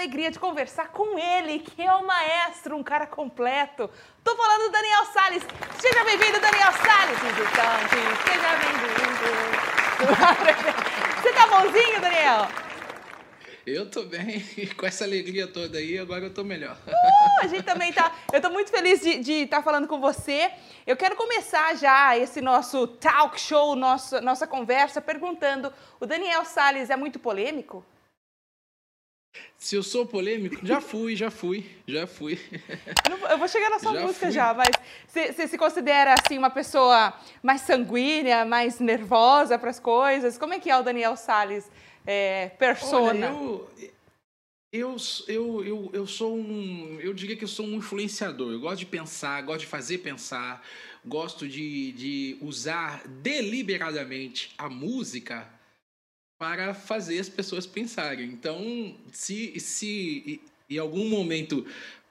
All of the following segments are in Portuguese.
alegria de conversar com ele, que é o maestro, um cara completo. Tô falando do Daniel Salles. Seja bem-vindo, Daniel Salles, visitante. Seja bem-vindo. Você tá bonzinho, Daniel? Eu tô bem, com essa alegria toda aí, agora eu tô melhor. Uh, a gente também tá. Eu tô muito feliz de estar tá falando com você. Eu quero começar já esse nosso talk show, nosso, nossa conversa, perguntando: o Daniel Salles é muito polêmico? Se eu sou polêmico, já fui, já fui, já fui. Eu vou chegar na sua já música fui. já, mas você se considera assim uma pessoa mais sanguínea, mais nervosa para as coisas? Como é que é o Daniel Salles, é, persona? Olha, eu, eu, eu, eu, eu sou um, eu diria que eu sou um influenciador. Eu gosto de pensar, gosto de fazer pensar, gosto de, de usar deliberadamente a música para fazer as pessoas pensarem. Então, se, se em algum momento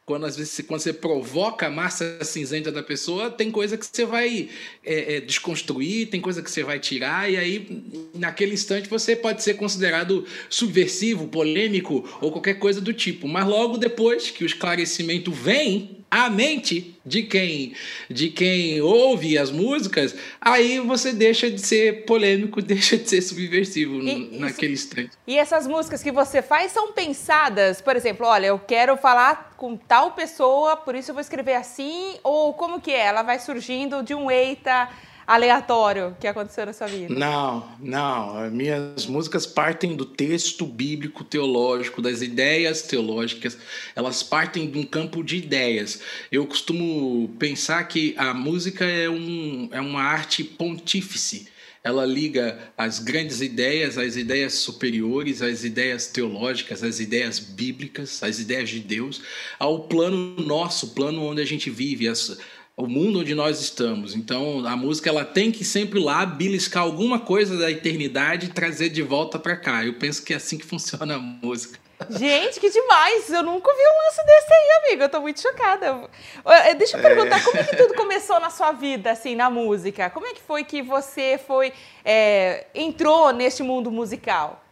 quando às vezes quando você provoca a massa cinzenta da pessoa, tem coisa que você vai é, é, desconstruir, tem coisa que você vai tirar, e aí naquele instante você pode ser considerado subversivo, polêmico ou qualquer coisa do tipo. Mas logo depois que o esclarecimento vem, a mente de quem de quem ouve as músicas, aí você deixa de ser polêmico, deixa de ser subversivo e, naquele isso, instante. E essas músicas que você faz são pensadas, por exemplo, olha, eu quero falar com tal pessoa, por isso eu vou escrever assim, ou como que é? Ela vai surgindo de um eita aleatório que aconteceu na sua vida? Não, não. Minhas músicas partem do texto bíblico teológico, das ideias teológicas. Elas partem de um campo de ideias. Eu costumo pensar que a música é, um, é uma arte pontífice. Ela liga as grandes ideias, as ideias superiores, as ideias teológicas, as ideias bíblicas, as ideias de Deus, ao plano nosso, plano onde a gente vive, as, o mundo onde nós estamos. Então, a música ela tem que sempre lá beliscar alguma coisa da eternidade e trazer de volta para cá. Eu penso que é assim que funciona a música. Gente, que demais! Eu nunca vi um lance desse aí, amigo. Eu tô muito chocada. Eh, deixa eu perguntar, é... como é que tudo começou na sua vida, assim, na música? Como é que foi que você foi é, entrou neste mundo musical?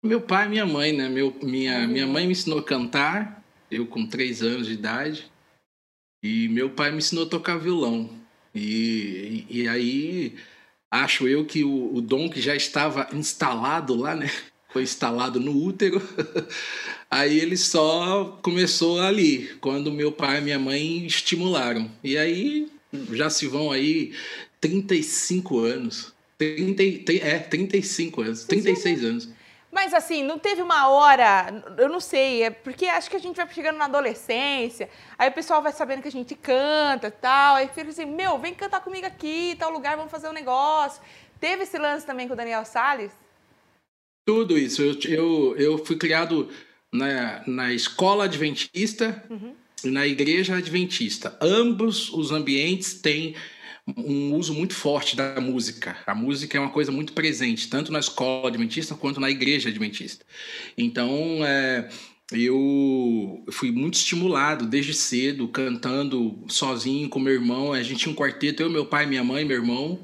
Meu pai e minha mãe, né? Meu, minha, minha mãe me ensinou a cantar, eu com três anos de idade. E meu pai me ensinou a tocar violão. E, e, e aí acho eu que o, o, dom que já estava instalado lá, né? Foi instalado no útero. Aí ele só começou ali, quando meu pai e minha mãe estimularam. E aí já se vão aí 35 anos. 30, é, 35 anos, 36 anos. Mas assim, não teve uma hora, eu não sei, é porque acho que a gente vai chegando na adolescência, aí o pessoal vai sabendo que a gente canta e tal, aí fica assim, meu, vem cantar comigo aqui, tal lugar, vamos fazer um negócio. Teve esse lance também com o Daniel Salles? Tudo isso. Eu, eu, eu fui criado na, na escola adventista uhum. e na igreja adventista. Ambos os ambientes têm um uso muito forte da música. A música é uma coisa muito presente, tanto na escola adventista quanto na igreja adventista. Então, é, eu fui muito estimulado desde cedo, cantando sozinho com meu irmão. A gente tinha um quarteto, eu, meu pai, minha mãe, meu irmão,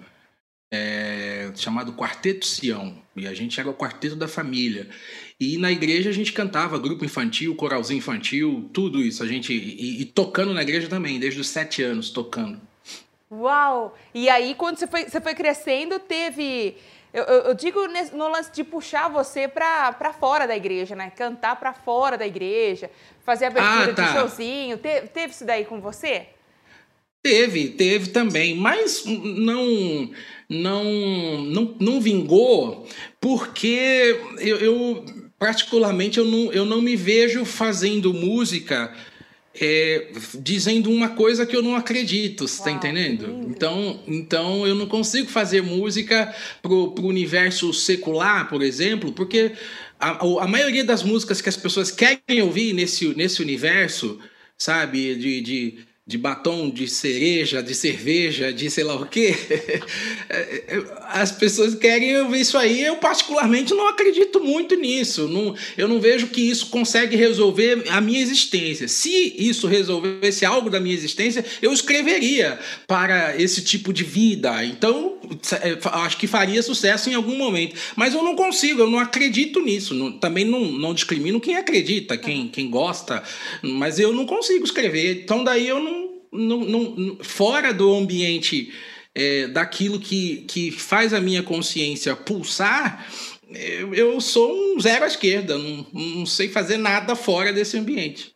é, chamado Quarteto Sião. E a gente era o quarteto da família. E na igreja a gente cantava grupo infantil, coralzinho infantil, tudo isso. A gente e, e tocando na igreja também, desde os sete anos tocando. Uau! E aí, quando você foi, você foi crescendo, teve. Eu, eu, digo no lance de puxar você para fora da igreja, né? Cantar para fora da igreja, fazer abertura ah, tá. de showzinho. Te, teve isso daí com você? Teve, teve também, mas não não não, não vingou porque eu, eu particularmente eu não, eu não me vejo fazendo música é, dizendo uma coisa que eu não acredito, você está entendendo? Então, então eu não consigo fazer música pro, pro universo secular, por exemplo, porque a, a maioria das músicas que as pessoas querem ouvir nesse, nesse universo, sabe, de, de de batom de cereja, de cerveja, de sei lá o quê. As pessoas querem ouvir isso aí. Eu, particularmente, não acredito muito nisso. Eu não vejo que isso consegue resolver a minha existência. Se isso resolvesse algo da minha existência, eu escreveria para esse tipo de vida. Então, é, acho que faria sucesso em algum momento. Mas eu não consigo, eu não acredito nisso. Também não, não discrimino quem acredita, quem, quem gosta, mas eu não consigo escrever. Então daí eu não. Não, não fora do ambiente é, daquilo que, que faz a minha consciência pulsar, eu, eu sou um zero à esquerda, não, não sei fazer nada fora desse ambiente.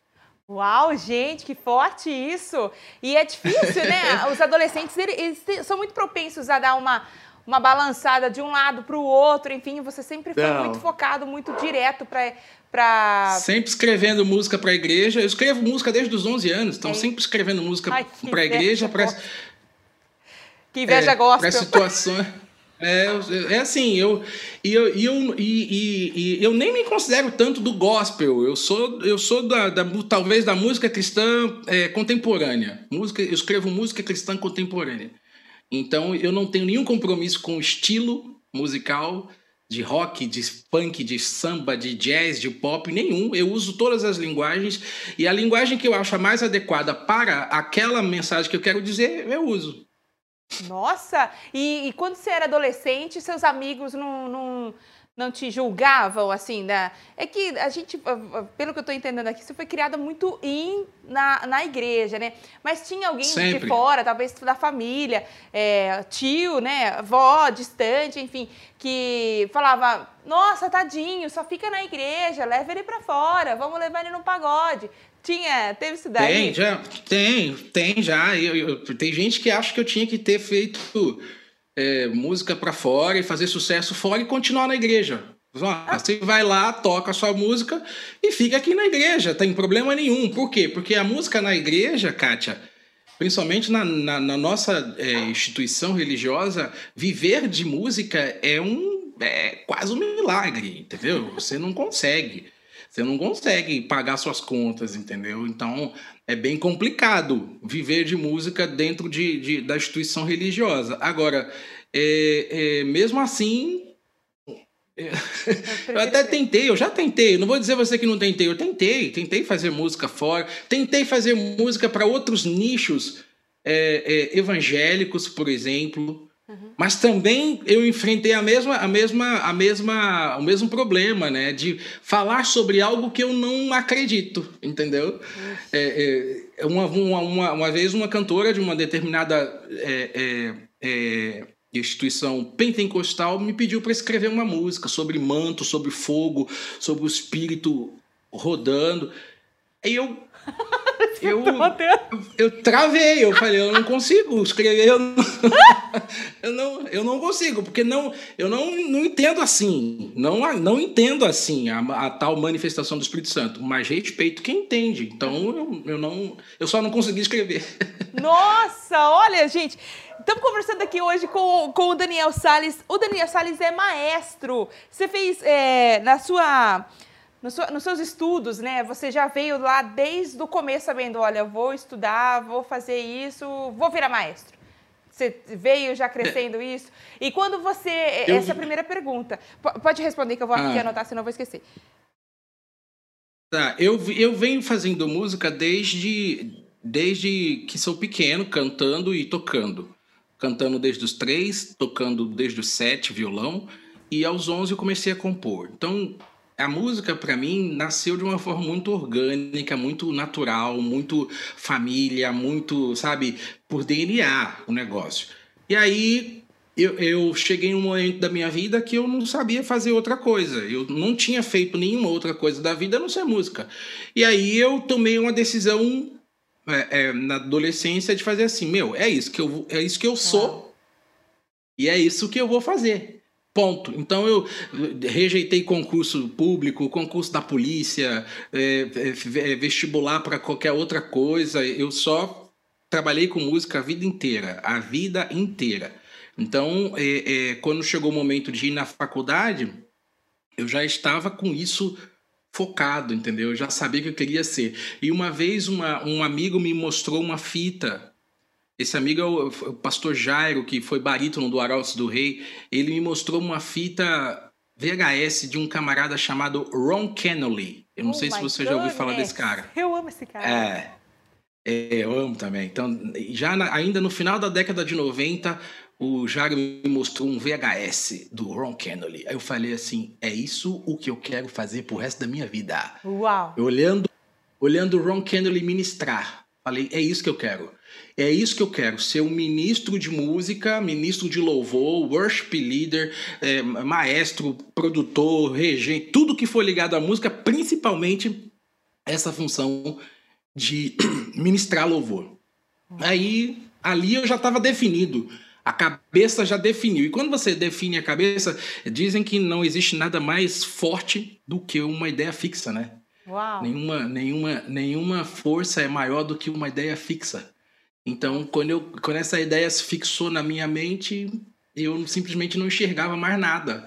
Uau, gente, que forte isso! E é difícil, né? Os adolescentes eles, eles são muito propensos a dar uma, uma balançada de um lado para o outro, enfim, você sempre foi Não. muito focado, muito direto para Pra... Sempre escrevendo música para a igreja. Eu escrevo música desde os 11 anos, então é. sempre escrevendo música para a igreja. Pra... Que inveja é, gospel. Para situações. É, é assim, eu, e eu, e eu, e, e, eu nem me considero tanto do gospel. Eu sou, eu sou da, da talvez da música cristã é, contemporânea. Música, eu escrevo música cristã contemporânea. Então eu não tenho nenhum compromisso com o estilo musical de rock, de punk, de samba, de jazz, de pop, nenhum. Eu uso todas as linguagens e a linguagem que eu acho a mais adequada para aquela mensagem que eu quero dizer, eu uso. Nossa! E, e, quando você era adolescente, seus amigos não, não, não te julgavam, assim, né? É que a gente, pelo que eu estou entendendo aqui, você foi criada muito in, na, na igreja, né? Mas tinha alguém Sempre. de fora, talvez da família, é, tio, né? Avó, distante, enfim, que falava, nossa, tadinho, só fica na igreja, leva ele para fora, vamos levar ele no pagode. Tinha, teve isso daí? Tem, já, tem, tem já. Eu, eu, tem gente que acha que eu tinha que ter feito é, música para fora e fazer sucesso fora e continuar na igreja. Ah. Você vai lá, toca a sua música e fica aqui na igreja, tem problema nenhum. Por quê? Porque a música na igreja, Kátia, principalmente na, na, na nossa é, instituição religiosa, viver de música é um é quase um milagre, entendeu? Você não consegue. Você não consegue pagar suas contas, entendeu? Então é bem complicado viver de música dentro de, de da instituição religiosa. Agora, é, é, mesmo assim, é, eu até tentei, eu já tentei. Não vou dizer você que não tentei, eu tentei, tentei fazer música fora, tentei fazer música para outros nichos é, é, evangélicos, por exemplo. Uhum. Mas também eu enfrentei a mesma, a mesma, a mesma, o mesmo problema, né? De falar sobre algo que eu não acredito, entendeu? É, é, uma, uma, uma, uma, vez uma cantora de uma determinada é, é, é instituição pentecostal me pediu para escrever uma música sobre manto, sobre fogo, sobre o espírito rodando. Aí eu eu, eu travei, eu falei, eu não consigo escrever, eu não, eu não, eu não consigo, porque não, eu não, não entendo assim, não, não entendo assim a, a tal manifestação do Espírito Santo, mas respeito quem entende, então eu, eu, não, eu só não consegui escrever. Nossa, olha, gente, estamos conversando aqui hoje com, com o Daniel Sales, o Daniel Sales é maestro, você fez é, na sua nos, nos seus estudos, né? Você já veio lá desde o começo sabendo, olha, vou estudar, vou fazer isso, vou virar maestro. Você veio já crescendo isso? E quando você. Eu... Essa é a primeira pergunta. Pode responder que eu vou aqui ah. anotar, senão eu vou esquecer. Tá, eu, eu venho fazendo música desde, desde que sou pequeno, cantando e tocando. Cantando desde os três, tocando desde os sete, violão. E aos onze eu comecei a compor. Então, a música para mim nasceu de uma forma muito orgânica, muito natural, muito família, muito, sabe, por DNA o negócio. E aí eu, eu cheguei em um momento da minha vida que eu não sabia fazer outra coisa. Eu não tinha feito nenhuma outra coisa da vida a não ser música. E aí eu tomei uma decisão é, é, na adolescência de fazer assim, meu, é isso que eu, é isso que eu sou. E é isso que eu vou fazer. Ponto. Então eu rejeitei concurso público, concurso da polícia, é, é, vestibular para qualquer outra coisa. Eu só trabalhei com música a vida inteira, a vida inteira. Então, é, quando chegou o momento de ir na faculdade, eu já estava com isso focado, entendeu? Eu já sabia que eu queria ser. E uma vez uma, um amigo me mostrou uma fita esse amigo é o, o pastor Jairo, que foi barítono do Arautos do Rei. Ele me mostrou uma fita VHS de um camarada chamado Ron Kennelly. Eu não oh sei se você já ouviu falar desse cara. Eu amo esse cara. É. é eu amo também. Então, já na, ainda no final da década de 90, o Jairo me mostrou um VHS do Ron Kennedy. Aí eu falei assim: é isso o que eu quero fazer pro resto da minha vida. Uau! Eu olhando, olhando o Ron Kennedy ministrar. Falei: é isso que eu quero. É isso que eu quero, ser um ministro de música, ministro de louvor, worship leader, é, maestro, produtor, regente, tudo que for ligado à música, principalmente essa função de ministrar louvor. Aí, ali eu já estava definido. A cabeça já definiu. E quando você define a cabeça, dizem que não existe nada mais forte do que uma ideia fixa, né? Uau. Nenhuma, nenhuma, nenhuma força é maior do que uma ideia fixa. Então, quando, eu, quando essa ideia se fixou na minha mente, eu simplesmente não enxergava mais nada.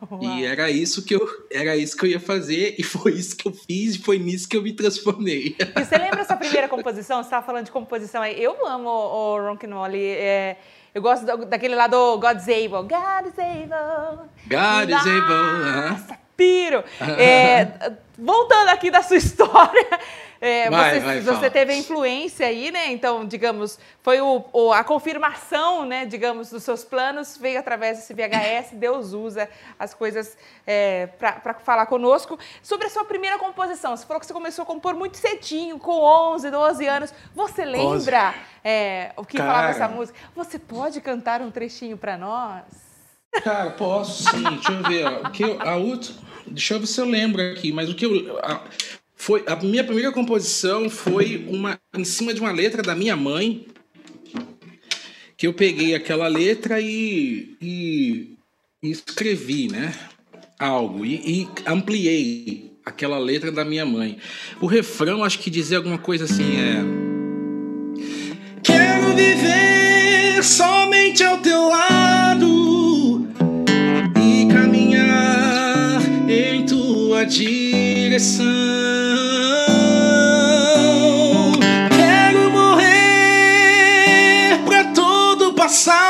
Uau. E era isso que eu era isso que eu ia fazer e foi isso que eu fiz e foi nisso que eu me transformei. E você lembra sua primeira composição? Você estava falando de composição aí. Eu amo o, o. É, eu gosto daquele lá do God's Able. God is able. God is able. Nossa, piro. É, voltando aqui da sua história, é, vai, você, vai, você teve a influência aí, né? Então, digamos, foi o, o, a confirmação, né? Digamos, dos seus planos veio através desse VHS. Deus usa as coisas é, para falar conosco. Sobre a sua primeira composição, você falou que você começou a compor muito cedinho, com 11, 12 anos. Você lembra é, o que Cara. falava essa música? Você pode cantar um trechinho para nós? Cara, posso sim. Deixa eu ver. ó. O que eu, a última, deixa eu ver se eu lembro aqui. Mas o que eu. A, foi, a minha primeira composição foi uma em cima de uma letra da minha mãe. Que eu peguei aquela letra e, e, e escrevi, né? Algo. E, e ampliei aquela letra da minha mãe. O refrão, acho que dizia alguma coisa assim: é. Quero viver somente ao teu lado e caminhar em tua direção. Todo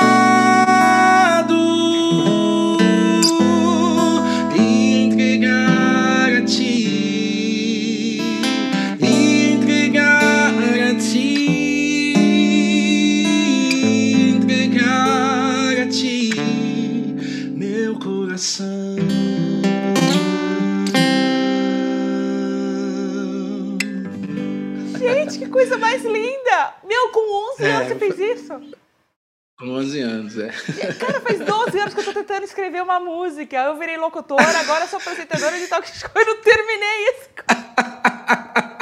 11 anos, é. Cara, faz 12 anos que eu tô tentando escrever uma música. Eu virei locutora, agora sou apresentadora de talk show e não terminei isso.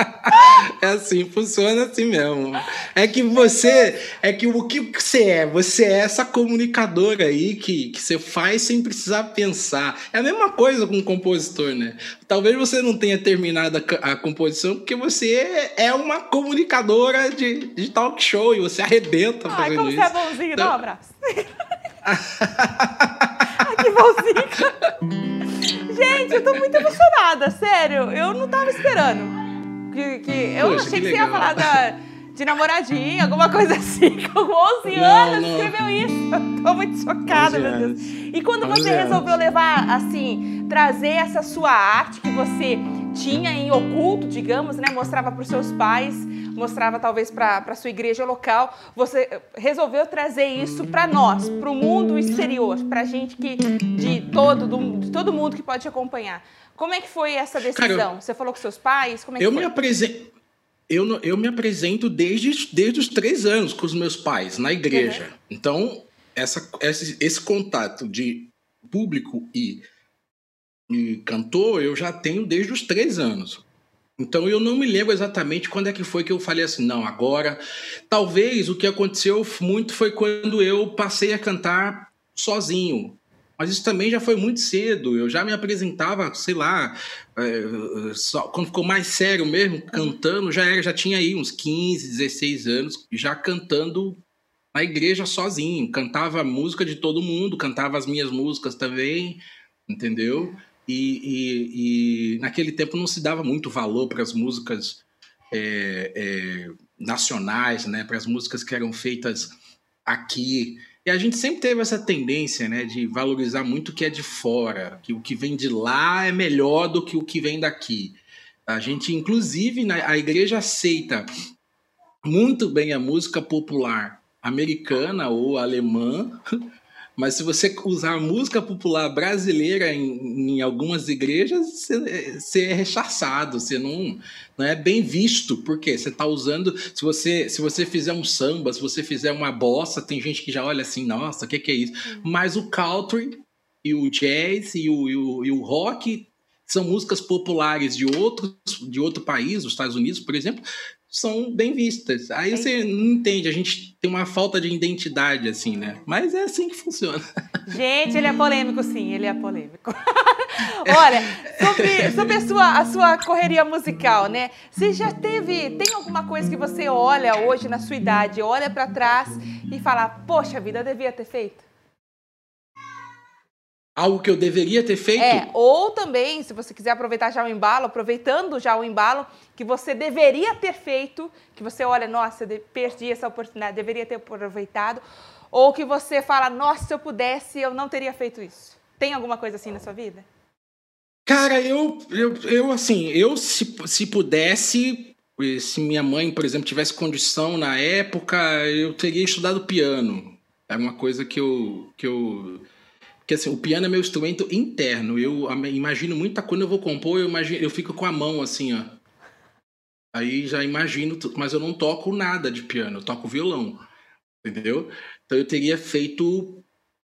É assim, funciona assim mesmo. É que você. É que o que você é? Você é essa comunicadora aí que, que você faz sem precisar pensar. É a mesma coisa com o compositor, né? Talvez você não tenha terminado a, a composição porque você é uma comunicadora de, de talk show e você arrebenta Ai, fazendo como isso. você é bonzinho, dá um Então- abraço. Ai, que bonzinho. Gente, eu tô muito emocionada, sério. Eu não tava esperando. Que, que, eu Poxa, achei que, que você ia falar da, de namoradinha, alguma coisa assim. Com 11 Não, anos, não. escreveu isso. Tô muito chocada, 11 meu Deus. E quando 11 você anos. resolveu levar, assim, trazer essa sua arte que você tinha em oculto, digamos, né? Mostrava para os seus pais, mostrava talvez para a sua igreja local, você resolveu trazer isso para nós, para o mundo exterior, para gente que de todo, do- de todo mundo que pode te acompanhar. Como é que foi essa decisão? Cara, você falou com seus pais? Como é que Eu foi? me apresento. Eu, eu me apresento desde, desde os três anos com os meus pais, na igreja. Então, essa, esse, esse contato de público e, e cantor eu já tenho desde os três anos. Então, eu não me lembro exatamente quando é que foi que eu falei assim, não, agora. Talvez o que aconteceu muito foi quando eu passei a cantar sozinho. Mas isso também já foi muito cedo. Eu já me apresentava, sei lá, é, só- quando ficou mais sério mesmo, cantando, já era, já tinha aí uns 15, 16 anos, já cantando na igreja sozinho. Cantava a música de todo mundo, cantava as minhas músicas também, entendeu? E, e- e naquele tempo não se dava muito valor para as músicas é, é, nacionais, né? Para as músicas que eram feitas aqui. E a gente sempre teve essa tendência, né, de valorizar muito o que é de fora, que o que vem de lá é melhor do que o que vem daqui. A gente, inclusive, na, a igreja aceita muito bem a música popular americana ou alemã, mas se você usar música popular brasileira em, em algumas igrejas, você, você, é rechaçado, você não, não é bem visto, porque você está usando. Se você, se você fizer um samba, se você fizer uma bossa, tem gente que já olha assim, nossa, o que, que é isso? Mas o country e o jazz e o, e o, e o rock são músicas populares de, outros, de outro país, os Estados Unidos, por exemplo, são bem vistas. Aí você não entende, a gente tem uma falta de identidade, assim, né? Mas é assim que funciona. Gente, ele é polêmico, sim, ele é polêmico. Olha, sobre, sobre a, sua, a sua correria musical, né? Você já teve. Tem alguma coisa que você olha hoje na sua idade, olha para trás e fala, poxa vida, eu devia ter feito? Algo que eu deveria ter feito. É, ou também, se você quiser aproveitar já o embalo, aproveitando já o embalo, que você deveria ter feito, que você olha, nossa, eu perdi essa oportunidade, deveria ter aproveitado, ou que você fala, nossa, se eu pudesse, eu não teria feito isso. Tem alguma coisa assim na sua vida? Cara, eu, eu, eu assim, eu se, se pudesse, se minha mãe, por exemplo, tivesse condição na época, eu teria estudado piano. É uma coisa que eu, que eu porque assim, o piano é meu instrumento interno. Eu imagino muita quando eu vou compor, eu imagino, eu fico com a mão assim, ó. Aí já imagino, mas eu não toco nada de piano, eu toco violão. Entendeu? Então eu teria feito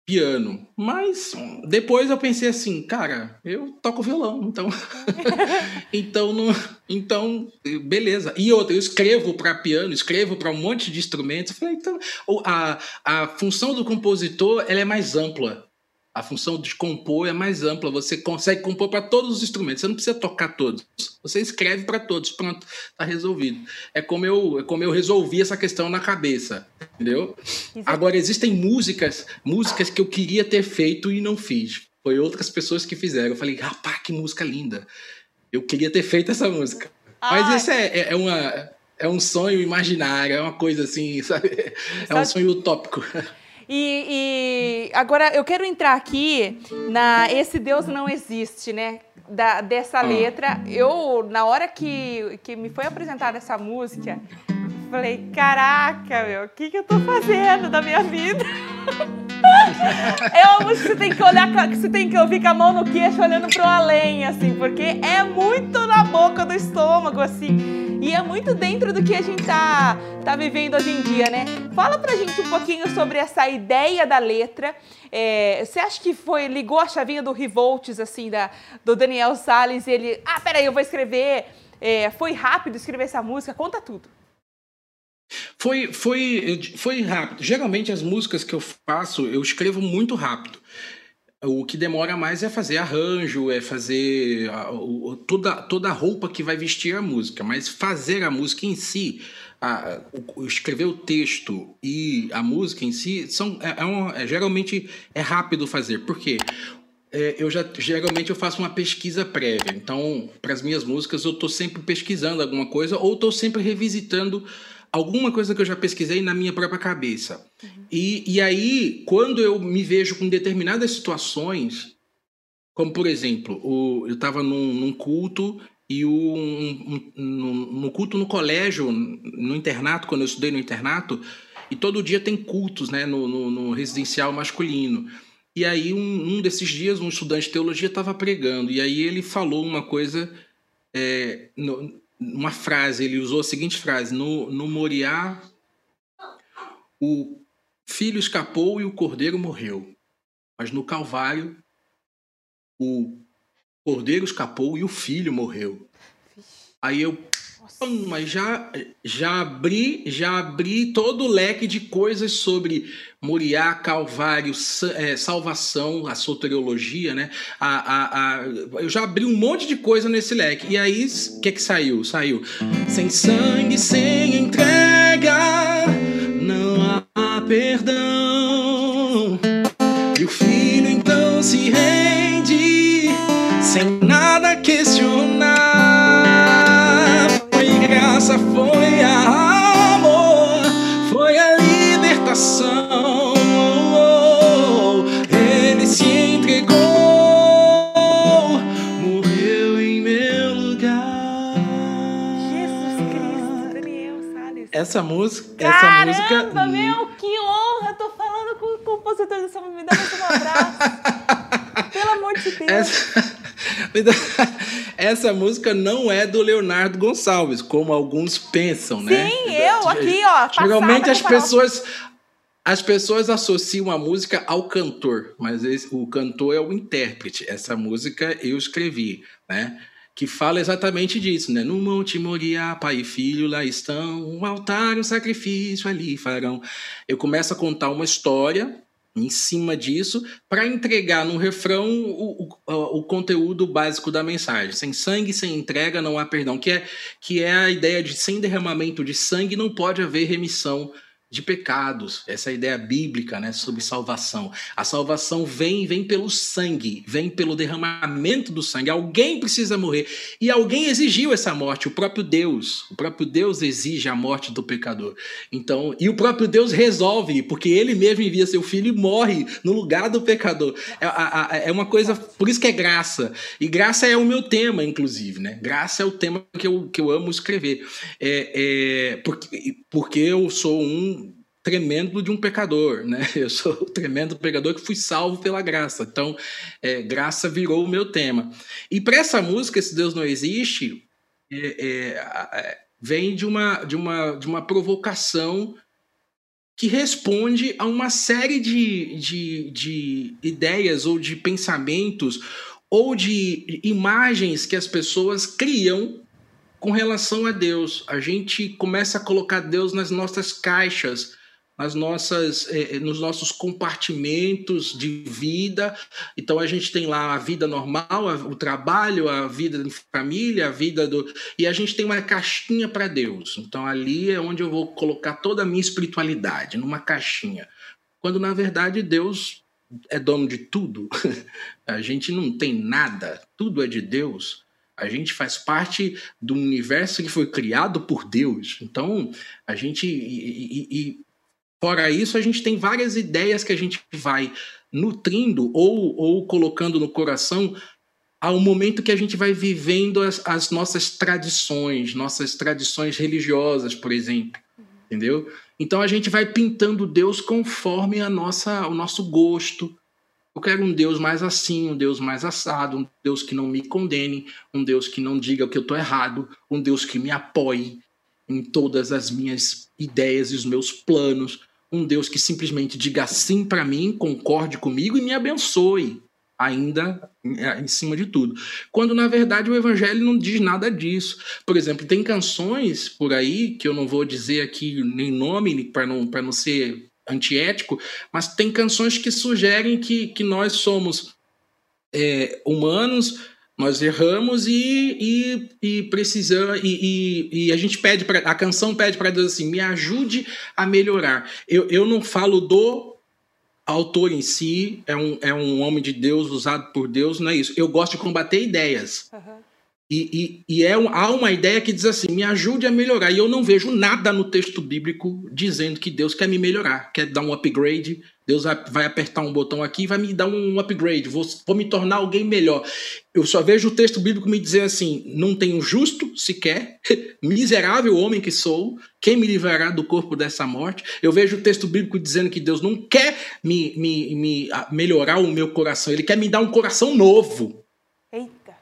piano. Mas depois eu pensei assim, cara, eu toco violão, então então não, então beleza. E outra, eu escrevo para piano, escrevo para um monte de instrumentos. Falei, então a, a função do compositor ela é mais ampla. A função de compor é mais ampla. Você consegue compor para todos os instrumentos. Você não precisa tocar todos. Você escreve para todos. Pronto, está resolvido. É como eu, é como eu resolvi essa questão na cabeça, entendeu? Agora existem músicas, músicas que eu queria ter feito e não fiz. Foi outras pessoas que fizeram. Eu falei, rapaz, que música linda. Eu queria ter feito essa música. Ai. Mas esse é, é, é uma é um sonho imaginário, é uma coisa assim, sabe? É um sonho utópico. E, e, agora eu quero entrar aqui na Esse Deus Não Existe, né? Da, dessa ah. letra. Eu, na hora que, que me foi apresentada essa música, falei, caraca, meu, o que, que eu tô fazendo da minha vida? É uma música que você tem que olhar, você tem que ouvir com a mão no queixo, olhando pro além, assim, porque é muito na boca do estômago, assim. E é muito dentro do que a gente tá, tá vivendo hoje em dia, né? Fala pra gente um pouquinho sobre essa ideia da letra. É, você acha que foi, ligou a chavinha do Revolts, assim, da, do Daniel Salles, e ele, ah, peraí, eu vou escrever. É, foi rápido escrever essa música? Conta tudo. Foi, foi, foi rápido. Geralmente as músicas que eu faço, eu escrevo muito rápido. O que demora mais é fazer arranjo, é fazer a, o, toda, toda a roupa que vai vestir a música, mas fazer a música em si, a, o, escrever o texto e a música em si, são, é, é, um, é geralmente é rápido fazer, porque é, eu já geralmente eu faço uma pesquisa prévia. Então, para as minhas músicas, eu estou sempre pesquisando alguma coisa ou estou sempre revisitando alguma coisa que eu já pesquisei na minha própria cabeça. Uhum. E, e aí, quando eu me vejo com determinadas situações, como por exemplo, o, eu estava num, num, culto e o, um, um, no culto no colégio, no internato, quando eu estudei no internato, e todo dia tem cultos né, no, no, no residencial masculino. E aí, um, um, desses dias, um estudante de teologia estava pregando, e aí ele falou uma coisa. É, no, uma frase, ele usou a seguinte frase: no, no Moriá, o filho escapou e o cordeiro morreu. Mas no Calvário, o cordeiro escapou e o filho morreu. Aí eu mas já, já abri, já abri todo o leque de coisas sobre Moriá, Calvário, é, salvação, a soteriologia, né? A, a, a, eu já abri um monte de coisa nesse leque. E aí, o que que saiu? Saiu. Sem sangue, sem entrega, não há perdão. E o filho então se rende, sem essa música. Caramba, essa música. meu, que honra! Tô falando com o compositor dessa me dá mais um abraço. Pelo amor de Deus. Essa, essa música não é do Leonardo Gonçalves, como alguns pensam, né? Sim, eu aqui, ó. Geralmente as pessoas. As pessoas associam a música ao cantor, mas esse, o cantor é o intérprete. Essa música eu escrevi, né? Que fala exatamente disso, né? No Monte Moriá, pai e filho lá estão, um altar, um sacrifício ali farão. Eu começo a contar uma história em cima disso para entregar no refrão o, o, o, conteúdo básico da mensagem. Sem sangue, sem entrega, não há perdão. Que é, que é a ideia de sem derramamento de sangue não pode haver remissão de pecados, essa ideia bíblica, né, sobre salvação. A salvação vem vem pelo sangue, vem pelo derramamento do sangue. Alguém precisa morrer e alguém exigiu essa morte, o próprio Deus. O próprio Deus exige a morte do pecador. Então, e o próprio Deus resolve, porque ele mesmo envia seu filho e morre no lugar do pecador. É, é uma coisa, por isso que é graça. E graça é o meu tema, inclusive, né? Graça é o tema que eu, que eu amo escrever. É, é porque, porque eu sou um tremendo de um pecador, né? Eu sou o tremendo pecador que fui salvo pela graça. Então, é, graça virou o meu tema. E para essa música, Se Deus Não Existe, é, é, vem de uma, de, uma, de uma provocação que responde a uma série de, de, de ideias ou de pensamentos ou de imagens que as pessoas criam com relação a Deus. A gente começa a colocar Deus nas nossas caixas nas nossas, eh, eh, nos nossos compartimentos de vida. Então a gente tem lá a vida normal, o trabalho, a vida em família, a vida do. E a gente tem uma caixinha para Deus. Então ali é onde eu vou colocar toda a minha espiritualidade, numa caixinha. Quando na verdade Deus é dono de tudo. a gente não tem nada, tudo é de Deus. A gente faz parte do universo que foi criado por Deus. Então, a gente. E, e, Fora isso, a gente tem várias ideias que a gente vai nutrindo ou, ou colocando no coração ao momento que a gente vai vivendo as, as nossas tradições, nossas tradições religiosas, por exemplo. Entendeu? Então a gente vai pintando Deus conforme a nossa, o nosso gosto. Eu quero um Deus mais assim, um Deus mais assado, um Deus que não me condene, um Deus que não diga que eu estou errado, um Deus que me apoie em todas as minhas ideias e os meus planos um Deus que simplesmente diga sim para mim, concorde comigo e me abençoe, ainda é, em cima de tudo. Quando na verdade o evangelho não diz nada disso. Por exemplo, tem canções por aí que eu não vou dizer aqui nem nome para não para não ser antiético, mas tem canções que sugerem que, que nós somos é, humanos nós erramos e, e, e precisamos. E, e, e, a gente pede para. A canção pede para Deus assim: me ajude a melhorar. Eu, eu não falo do autor em si, é um, é um homem de Deus, usado por Deus, não é isso. Eu gosto de combater ideias. Uhum. E, e, e é há uma ideia que diz assim: me ajude a melhorar. E eu não vejo nada no texto bíblico dizendo que Deus quer me melhorar, quer dar um upgrade. Deus vai apertar um botão aqui e vai me dar um upgrade, vou, vou me tornar alguém melhor. Eu só vejo o texto bíblico me dizer assim: não tenho justo sequer, miserável homem que sou, quem me livrará do corpo dessa morte? Eu vejo o texto bíblico dizendo que Deus não quer me, me, me melhorar o meu coração, ele quer me dar um coração novo.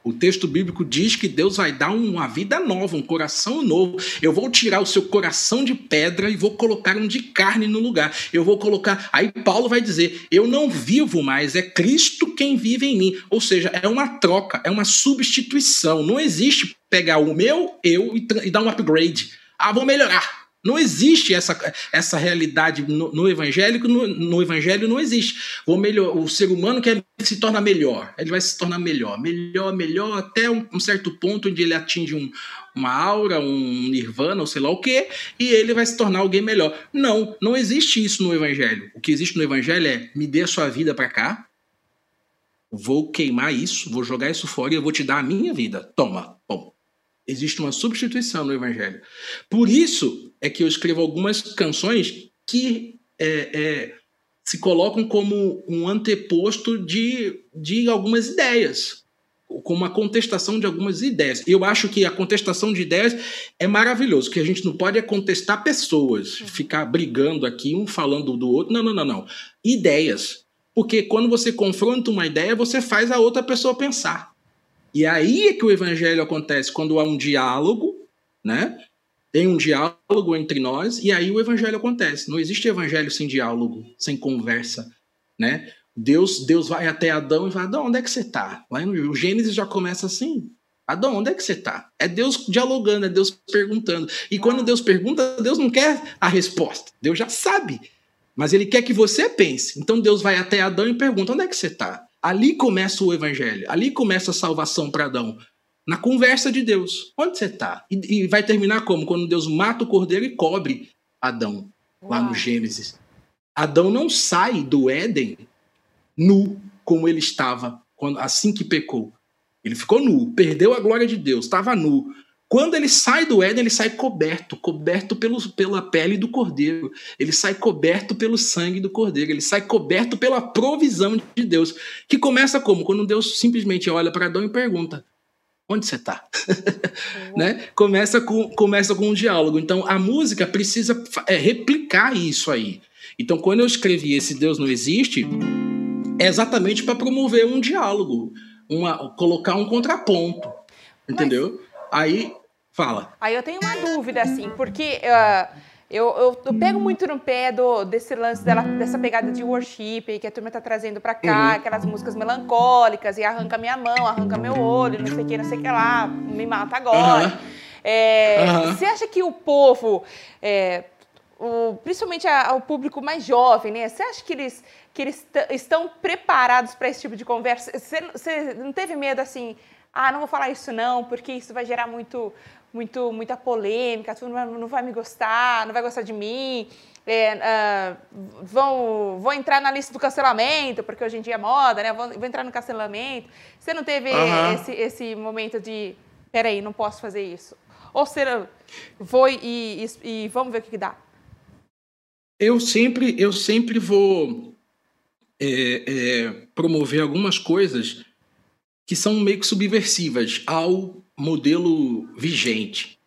O texto bíblico diz que Deus vai dar uma vida nova, um coração novo. Eu vou tirar o seu coração de pedra e vou colocar um de carne no lugar. Eu vou colocar. Aí Paulo vai dizer: Eu não vivo mais, é Cristo quem vive em mim. Ou seja, é uma troca, é uma substituição. Não existe pegar o meu eu e, e dar um upgrade. Ah, vou melhorar. Não existe essa, essa realidade no, no evangélico, no, no, evangelho não existe. O, melhor, o ser humano quer se torna melhor, ele vai se tornar melhor, melhor, melhor, até um, um certo ponto onde ele atinge um, uma aura, um nirvana, ou sei lá o quê, e ele vai se tornar alguém melhor. Não, não existe isso no evangelho. O que existe no evangelho é me dê a sua vida para cá, vou queimar isso, vou jogar isso fora e eu vou te dar a minha vida. Toma, bom. Existe uma substituição no Evangelho. Por isso é que eu escrevo algumas canções que é, é, se colocam como um anteposto de, de algumas ideias. como uma contestação de algumas ideias. Eu acho que a contestação de ideias é maravilhoso, que a gente não pode é contestar pessoas, ficar brigando aqui, um falando do outro. Não, não, não, não. Ideias. Porque quando você confronta uma ideia, você faz a outra pessoa pensar. E aí é que o evangelho acontece, quando há um diálogo, né? Tem um diálogo entre nós e aí o evangelho acontece. Não existe evangelho sem diálogo, sem conversa, né? Deus, Deus vai até Adão e fala: Adão, onde é que você está? Lá no Gênesis já começa assim. Adão, onde é que você está? É Deus dialogando, é Deus perguntando. E quando Deus pergunta, Deus não quer a resposta. Deus já sabe. Mas ele quer que você pense. Então Deus vai até Adão e pergunta: onde é que você está? Ali começa o evangelho. Ali começa a salvação para Adão. Na conversa de Deus. Onde você está? E, e, vai terminar como? Quando Deus mata o cordeiro e cobre Adão. Lá no Gênesis. Adão não sai do Éden nu como ele estava quando assim que pecou. Ele ficou nu, perdeu a glória de Deus, estava nu. Quando ele sai do Éden, ele sai coberto, coberto pelo, pela pele do cordeiro. Ele sai coberto pelo sangue do cordeiro. Ele sai coberto pela provisão de Deus. Que começa como? Quando Deus simplesmente olha para Adão e pergunta: Onde você está? né? Começa com, começa com um diálogo. Então a música precisa é, replicar isso aí. Então quando eu escrevi Esse Deus Não Existe é exatamente para promover um diálogo, uma, colocar um contraponto, entendeu? Mas, aí, fala. Aí eu tenho uma dúvida, assim, porque uh, eu, eu, eu, pego muito no pé do, desse lance dela, dessa pegada de worship que a turma tá trazendo para cá, uhum. aquelas músicas melancólicas, e arranca minha mão, arranca meu olho, não sei o que, não sei o que lá, me mata agora. Uhum. É, uhum. Você acha que o povo... É, o, principalmente a, o público mais jovem, né? Você acha que eles, que eles estão preparados para esse tipo de conversa? Você, você não teve medo assim, ah, não vou falar isso não, porque isso vai gerar muito, muito, muita polêmica, tu não, não vai me gostar, não vai gostar de mim, é, uh, vão, vão entrar na lista do cancelamento, porque hoje em dia é moda, né? Vão, vão entrar no cancelamento. Você não teve uhum. esse, esse momento de, peraí, não posso fazer isso? Ou será, vou e, e, e vamos ver o que, que dá? Eu sempre, eu sempre vou é, é, promover algumas coisas que são meio que subversivas ao modelo vigente.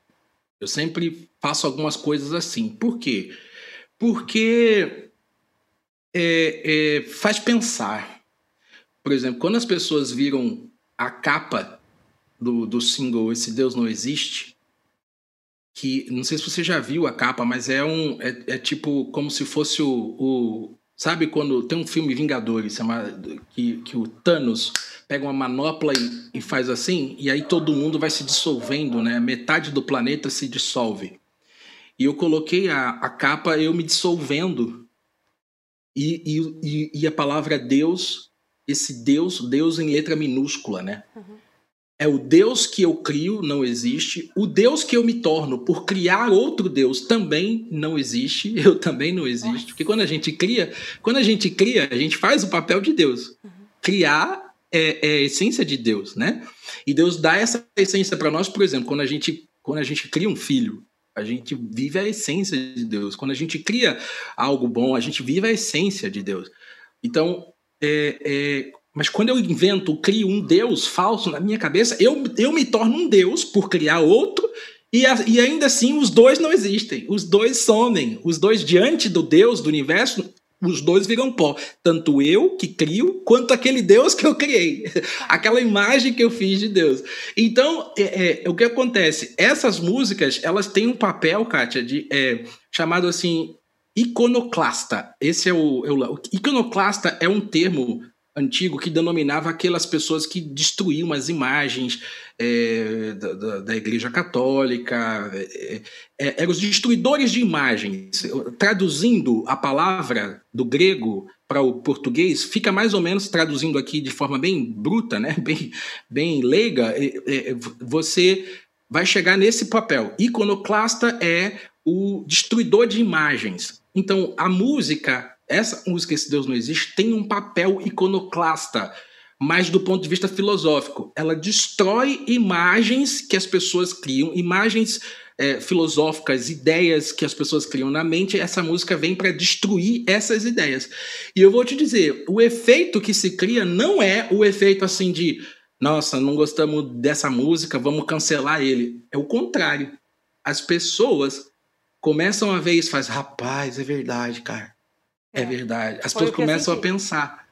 Eu sempre faço algumas coisas assim. Por quê? Porque é, é faz pensar. Por exemplo, quando as pessoas viram a capa do, do single Esse Deus Não Existe, que não sei se você já viu a capa, mas é um é, é tipo como se fosse o, o, sabe quando tem um filme Vingadores que, que o Thanos pega uma manopla e, e faz assim e aí todo mundo vai se dissolvendo, né? Metade do planeta se dissolve. E eu coloquei a, a capa eu me dissolvendo e, e, e, a palavra Deus, esse Deus, Deus em letra minúscula, né? Uhum. É o Deus que eu crio, não existe. O Deus que eu me torno por criar outro Deus também não existe. Eu também não existo. Porque quando a gente cria, quando a gente cria, a gente faz o papel de Deus. Uhum. Criar é, é, a essência de Deus, né? E Deus dá essa essência para nós, por exemplo, quando a gente quando a gente cria um filho, a gente vive a essência de Deus. Quando a gente cria algo bom, a gente vive a essência de Deus. Então, é, é, mas quando eu invento, crio um Deus falso na minha cabeça, eu, eu me torno um Deus por criar outro, e, a, e ainda assim os dois não existem. Os dois somem. Os dois, diante do Deus, do universo, os dois viram pó. Tanto eu que crio, quanto aquele Deus que eu criei. Aquela imagem que eu fiz de Deus. Então, é, é, o que acontece? Essas músicas, elas têm um papel, Kátia, de, é, chamado assim, iconoclasta. Esse é o, é o. Iconoclasta é um termo antigo que denominava aquelas pessoas que destruíam as imagens é, da, da, Igreja Católica, é, é, eram os destruidores de imagens. Traduzindo a palavra do grego para o português, fica mais ou menos traduzindo aqui de forma bem bruta, né? bem, bem leiga, é, é, você vai chegar nesse papel. Iconoclasta é o destruidor de imagens. Então, a música essa música Esse Deus Não Existe tem um papel iconoclasta, mas do ponto de vista filosófico. Ela destrói imagens que as pessoas criam, imagens é, filosóficas, ideias que as pessoas criam na mente. Essa música vem para destruir essas ideias. E eu vou te dizer, o efeito que se cria não é o efeito assim de nossa, não gostamos dessa música, vamos cancelar ele. É o contrário. As pessoas começam a ver isso, faz, rapaz, é verdade, cara. É, é verdade. As pessoas começam a pensar.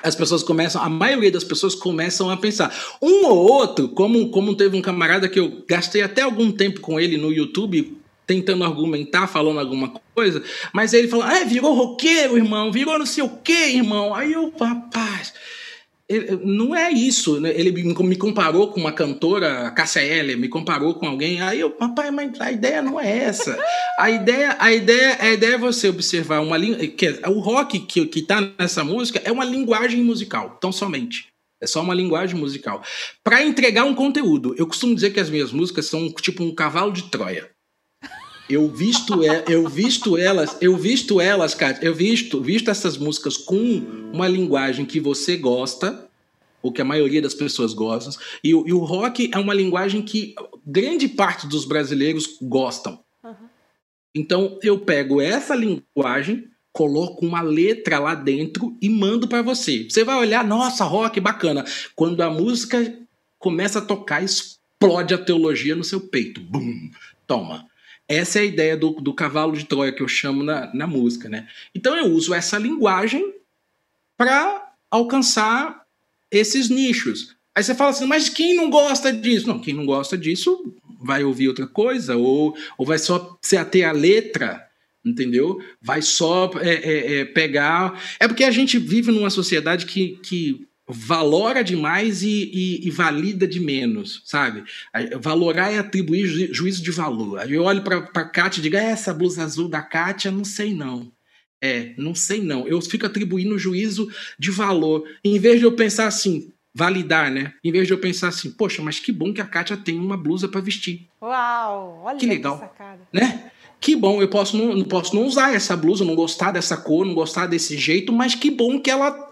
As pessoas começam, a maioria das pessoas começam a pensar. Um ou outro, como, como teve um camarada que eu gastei até algum tempo com ele no YouTube, tentando argumentar, falando alguma coisa, mas ele falou, ah, virou roqueiro, irmão, virou não sei o quê, irmão. Aí eu, rapaz, não é isso. Né? Ele me comparou com uma cantora, Cássia Eller, me comparou com alguém. Aí eu, papai, mas a ideia não é essa. A ideia, a ideia, a ideia é você observar uma língua. O rock que, que tá nessa música é uma linguagem musical, tão somente. É só uma linguagem musical. Para entregar um conteúdo. Eu costumo dizer que as minhas músicas são tipo um cavalo de Troia. Eu visto, eu visto elas, eu visto elas, cara, eu visto, visto essas músicas com uma linguagem que você gosta, ou que a maioria das pessoas gostam, e, e o rock é uma linguagem que grande parte dos brasileiros gostam. Uhum. Então eu pego essa linguagem, coloco uma letra lá dentro e mando para você. Você vai olhar, nossa, rock bacana. Quando a música começa a tocar, explode a teologia no seu peito. Bum! Toma. Essa é a ideia do, do cavalo de Troia que eu chamo na, na música, né? Então eu uso essa linguagem para alcançar esses nichos. Aí você fala assim, mas quem não gosta disso? Não, quem não gosta disso vai ouvir outra coisa, ou, ou vai só se ater a letra, entendeu? Vai só é, é, é, pegar. É porque a gente vive numa sociedade que, que valora demais e, e, e, valida de menos, sabe? Valorar é atribuir ju, juízo de valor. Aí eu olho para a Kátia e digo, é essa blusa azul da Kátia, não sei não. É, não sei não. Eu fico atribuindo juízo de valor. Em vez de eu pensar assim, validar, né? Em vez de eu pensar assim, poxa, mas que bom que a Kátia tem uma blusa para vestir. Uau, olha que legal, que sacada. né? Que bom, eu posso não, posso não usar essa blusa, não gostar dessa cor, não gostar desse jeito, mas que bom que ela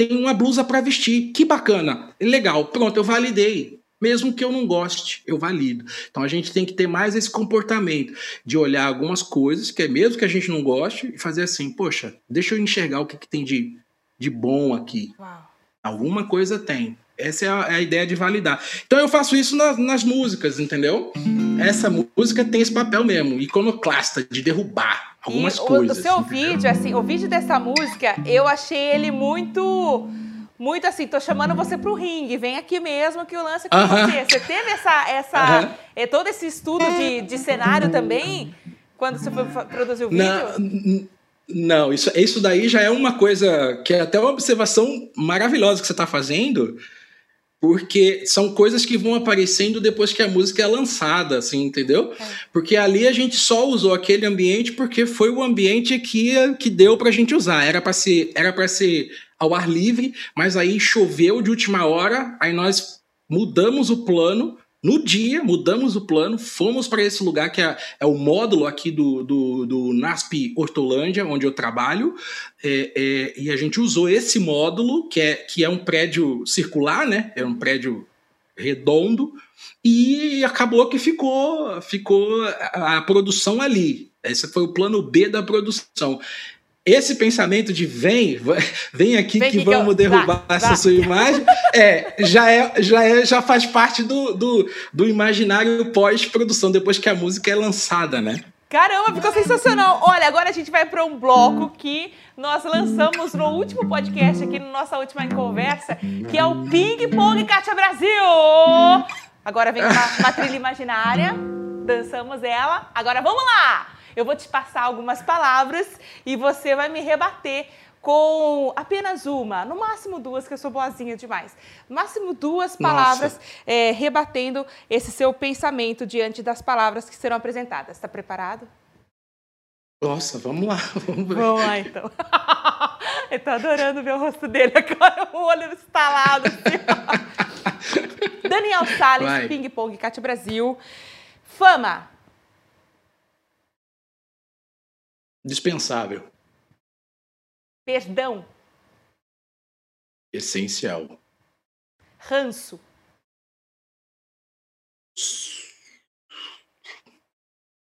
tem uma blusa para vestir. Que bacana, legal, pronto, eu validei. Mesmo que eu não goste, eu valido. Então a gente tem que ter mais esse comportamento de olhar algumas coisas, que é mesmo que a gente não goste, e fazer assim, poxa, deixa eu enxergar o que, que tem de, de bom aqui. Uau. Alguma coisa tem. Essa é a, é a, ideia de validar. Então eu faço isso nas, nas músicas, entendeu? Essa música tem esse papel mesmo, iconoclasta, de derrubar algumas e coisas. O, o seu vídeo, assim, o vídeo dessa música, eu achei ele muito muito assim, tô chamando você pro ringue, vem aqui mesmo que o lance é com uh -huh. você. Você teve essa, essa uh -huh. é, todo esse estudo de, de cenário também, quando você foi produzir o vídeo? Não, não, isso, isso daí já é uma coisa que é até uma observação maravilhosa que você está fazendo, porque são coisas que vão aparecendo depois que a música é lançada, assim, entendeu? É. Porque ali a gente só usou aquele ambiente porque foi o ambiente que, que deu pra gente usar. Era para ser, era para ser ao ar livre, mas aí choveu de última hora, aí nós mudamos o plano no dia, mudamos o plano, fomos para esse lugar que é, é, o módulo aqui do, do, do NASP Hortolândia, onde eu trabalho, é, é, e a gente usou esse módulo, que é, que é um prédio circular, né? É um prédio redondo, e acabou que ficou, ficou a, a produção ali. Esse foi o plano B da produção esse pensamento de vem, vem aqui vem que, que vamos eu... derrubar vai, essa vai. sua imagem, é, já, é, já, é, já faz parte do, do, do imaginário pós-produção, depois que a música é lançada, né? Caramba, ficou sensacional. Olha, agora a gente vai para um bloco que nós lançamos no último podcast aqui, na nossa última conversa, que é o Ping Pong Kátia Brasil. Agora vem uma, uma trilha imaginária, dançamos ela. Agora vamos lá! Eu vou te passar algumas palavras e você vai me rebater com apenas uma, no máximo duas, que eu sou boazinha demais. No máximo duas palavras é, rebatendo esse seu pensamento diante das palavras que serão apresentadas. Está preparado? Nossa, vamos lá. Vamos, ver. vamos lá, então. eu tô adorando ver o rosto dele agora, o olho instalado. Assim, Daniel Salles, Ping Pong, Cátia Brasil. Fama. Dispensável. Perdão. Essencial. Ranço.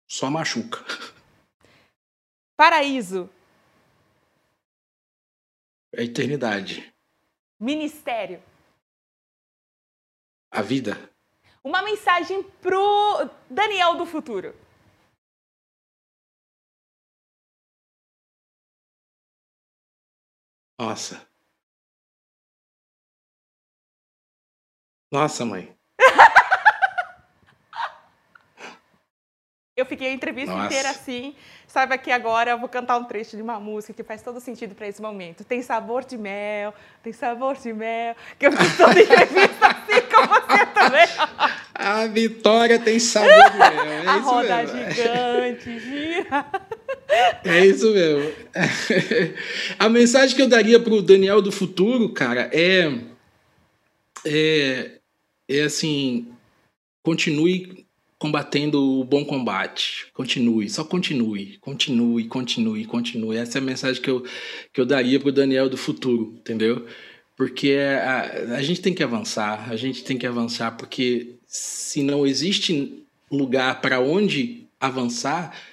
Só machuca. Paraíso. É eternidade. Ministério. A vida. Uma mensagem pro Daniel do futuro. Nossa. Nossa, mãe. Eu fiquei a entrevista Nossa. inteira assim. Saiba que agora eu vou cantar um trecho de uma música que faz todo sentido para esse momento. Tem sabor de mel, tem sabor de mel. Que eu fiz toda a entrevista assim com você também. A vitória tem sabor de mel. É a roda mesmo. gigante gira. É isso mesmo. A mensagem que eu daria pro Daniel do futuro, cara, é. É, é assim. Continue combatendo o bom combate. Continue, só continue, continue, continue, continue. Essa é a mensagem que eu, que eu daria pro Daniel do futuro, entendeu? Porque a, a gente tem que avançar, a gente tem que avançar, porque se não existe lugar para onde avançar, é- é-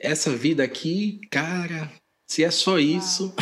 essa vida aqui, cara, se é só isso,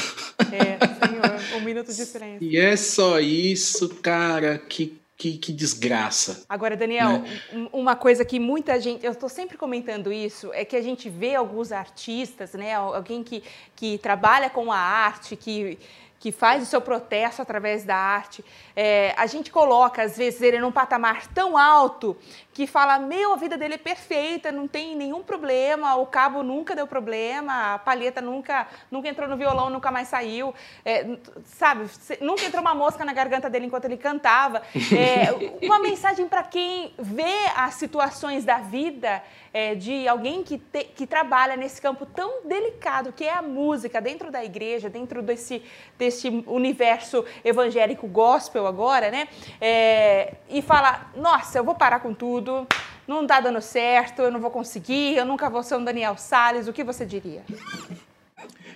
É, senhor, um minuto de silêncio. e é só isso, cara, que, que, que desgraça. Agora, Daniel, Né? um- uma coisa que muita gente, eu estou sempre comentando isso, é que a gente vê alguns artistas, né, alguém que, que trabalha com a arte, que, que faz o seu protesto através da arte, é, a gente coloca, às vezes, ele num patamar tão alto que fala, meu, a vida dele é perfeita, não tem nenhum problema, o cabo nunca deu problema, a palheta nunca, nunca entrou no violão, nunca mais saiu, é, sabe, nunca entrou uma mosca na garganta dele enquanto ele cantava. É, uma mensagem para quem vê as situações da vida é, de alguém que, te- que trabalha nesse campo tão delicado que é a música dentro da igreja, dentro desse, desse universo evangélico gospel agora, né? É, e fala, nossa, eu vou parar com tudo, não tá dando certo, eu não vou conseguir, eu nunca vou ser um Daniel Salles, o que você diria?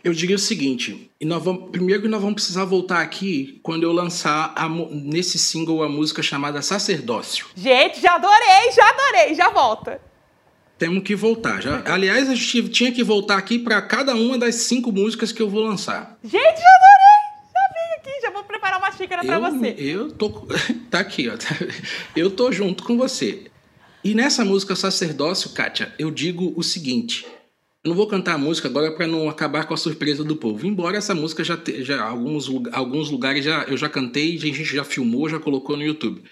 Eu diria o seguinte, e nós vamos, primeiro que nós vamos precisar voltar aqui quando eu lançar a nesse single a música chamada Sacerdócio. Gente, já adorei, já adorei, já volta. Temos que voltar. Já, aliás, a gente tinha que voltar aqui para cada uma das cinco músicas que eu vou lançar. Gente, já adorei, já vim aqui, já vou preparar uma xícara para você. Eu tô. Tá aqui, ó. Eu tô junto com você. E nessa música Sacerdócio, Kátia, eu digo o seguinte. Eu não vou cantar a música agora para não acabar com a surpresa do povo. Embora essa música já, te, já alguns, alguns lugares já, eu já cantei, a gente já filmou, já colocou no YouTube.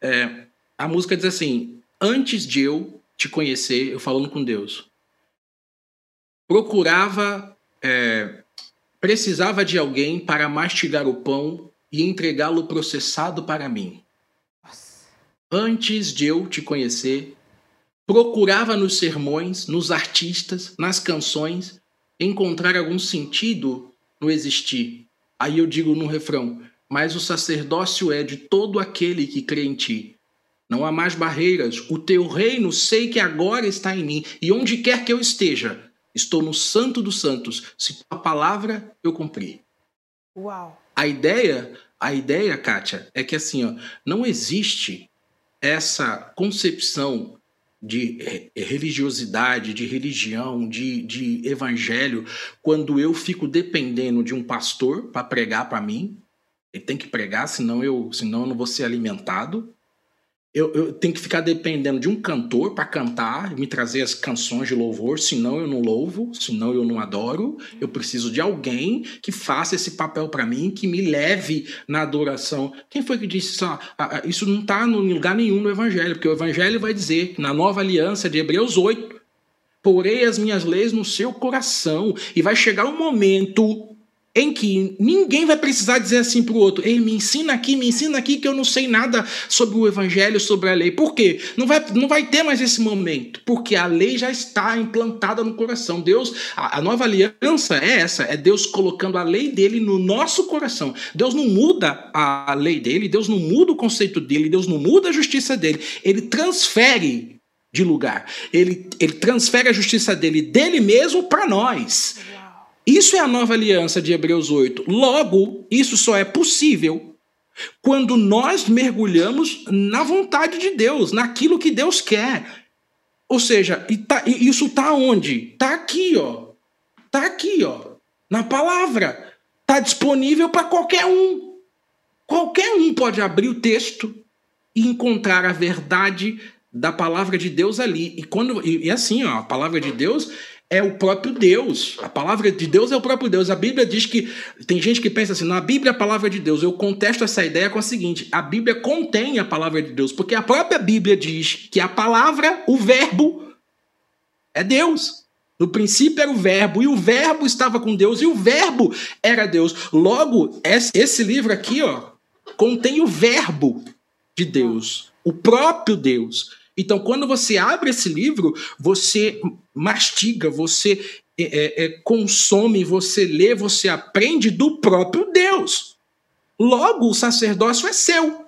É, a música diz assim: Antes de eu te conhecer, eu falando com Deus, procurava, é, precisava de alguém para mastigar o pão e entregá-lo processado para mim. Antes de eu te conhecer, procurava nos sermões, nos artistas, nas canções, encontrar algum sentido no existir. Aí eu digo no refrão: Mas o sacerdócio é de todo aquele que crê em ti. Não há mais barreiras, o teu reino sei que agora está em mim, e onde quer que eu esteja, estou no santo dos santos, se tua palavra eu cumprir. Uau. A ideia, a ideia, Kátia, é que assim, ó, não existe essa concepção de re- religiosidade, de religião, de, de evangelho, quando eu fico dependendo de um pastor para pregar para mim. Ele tem que pregar, senão eu, senão eu não vou ser alimentado. Eu, eu tenho que ficar dependendo de um cantor para cantar, me trazer as canções de louvor, senão eu não louvo, senão eu não adoro. Eu preciso de alguém que faça esse papel para mim, que me leve na adoração. Quem foi que disse isso? Ah, ah, Isso não está em lugar nenhum no Evangelho, porque o Evangelho vai dizer na nova aliança de Hebreus 8, porei as minhas leis no seu coração, e vai chegar um momento em que ninguém vai precisar dizer assim para o outro: Ei, me ensina aqui, me ensina aqui que eu não sei nada sobre o evangelho, sobre a lei. Por quê? Não vai, não vai ter mais esse momento, porque a lei já está implantada no coração. Deus, a, a nova aliança é essa: é Deus colocando a lei dele no nosso coração. Deus não muda a lei dele, Deus não muda o conceito dele, Deus não muda a justiça dele. Ele transfere de lugar, ele, ele transfere a justiça dele, dele mesmo, para nós. Isso é a nova aliança de Hebreus 8. Logo, isso só é possível quando nós mergulhamos na vontade de Deus, naquilo que Deus quer. Ou seja, tá- isso está onde? Está aqui, ó. Está aqui, ó. Na palavra. Está disponível para qualquer um. Qualquer um pode abrir o texto e encontrar a verdade da palavra de Deus ali. E quando e, e assim, ó, a palavra de Deus é o próprio Deus. A palavra de Deus é o próprio Deus. A Bíblia diz que tem gente que pensa assim, na Bíblia é a palavra de Deus. Eu contesto essa ideia com a seguinte: a Bíblia contém a palavra de Deus, porque a própria Bíblia diz que a palavra, o verbo é Deus. No princípio era o verbo, e o verbo estava com Deus, e o verbo era Deus. Logo, esse livro aqui, ó, contém o verbo de Deus, o próprio Deus. Então, quando você abre esse livro, você mastiga, você é, é, é, consome, você lê, você aprende do próprio Deus. Logo, o sacerdócio é seu.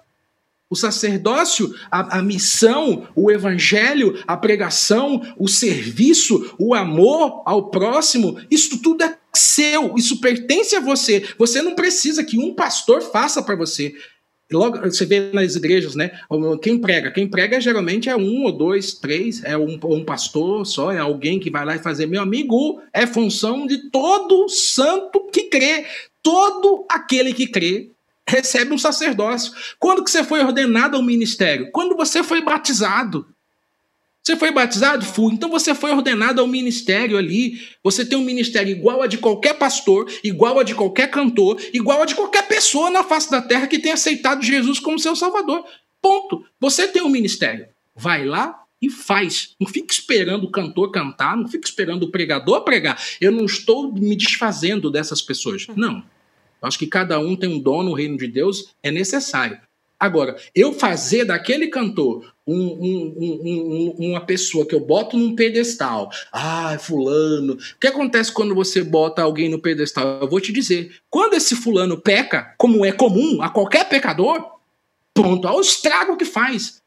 O sacerdócio, a, a, missão, o evangelho, a pregação, o serviço, o amor ao próximo, isso tudo é seu, isso pertence a você. Você não precisa que um pastor faça para você. Logo, você vê nas igrejas, né? Quem prega? Quem prega geralmente é um ou dois, três, é um, um pastor só, é alguém que vai lá e fazer. Meu amigo, é função de todo santo que crê. Todo aquele que crê recebe um sacerdócio. Quando que você foi ordenado ao ministério? Quando você foi batizado. Você foi batizado? Fui. Então você foi ordenado ao ministério ali. Você tem um ministério igual a de qualquer pastor, igual a de qualquer cantor, igual a de qualquer pessoa na face da terra que tenha aceitado Jesus como seu salvador. Ponto. Você tem um ministério. Vai lá e faz. Não fique esperando o cantor cantar, não fique esperando o pregador pregar. Eu não estou me desfazendo dessas pessoas. Não. Eu acho que cada um tem um dom no reino de Deus, é necessário. Agora, eu fazer daquele cantor um, um, um, uma pessoa que eu boto num pedestal, ah, fulano. O que acontece quando você bota alguém no pedestal? Eu vou te dizer. Quando esse fulano peca, como é comum a qualquer pecador, pronto, olha o estrago que faz.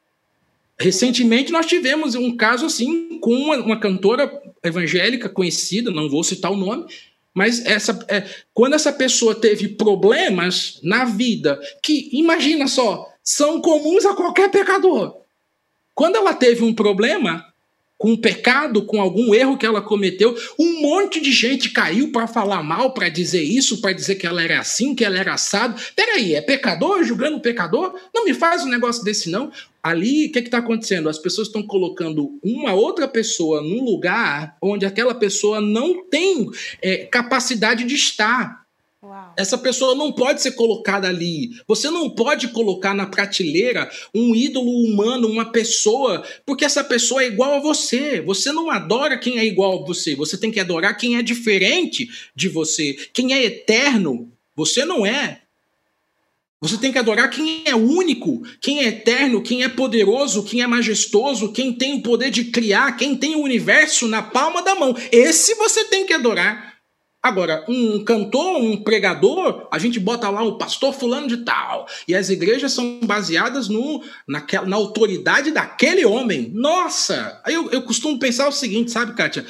Recentemente nós tivemos um caso assim com uma, uma cantora evangélica conhecida, não vou citar o nome, mas essa, é, quando essa pessoa teve problemas na vida, que imagina só, são comuns a qualquer pecador. Quando ela teve um problema com um pecado, com algum erro que ela cometeu, um monte de gente caiu para falar mal, para dizer isso, para dizer que ela era assim, que ela era assado. Peraí, é pecador julgando pecador? Não me faz um negócio desse, não. Ali, o que está acontecendo? As pessoas estão colocando uma outra pessoa num lugar onde aquela pessoa não tem é, capacidade de estar. Uau. Essa pessoa não pode ser colocada ali. Você não pode colocar na prateleira um ídolo humano, uma pessoa, porque essa pessoa é igual a você. Você não adora quem é igual a você. Você tem que adorar quem é diferente de você. Quem é eterno, você não é. Você tem que adorar quem é único, quem é eterno, quem é poderoso, quem é majestoso, quem tem o poder de criar, quem tem o universo na palma da mão. Esse você tem que adorar. Agora, um cantor, um pregador, a gente bota lá o pastor fulano de tal. E as igrejas são baseadas no, naquela, na autoridade daquele homem. Nossa! Aí eu, eu costumo pensar o seguinte, sabe, Kátia?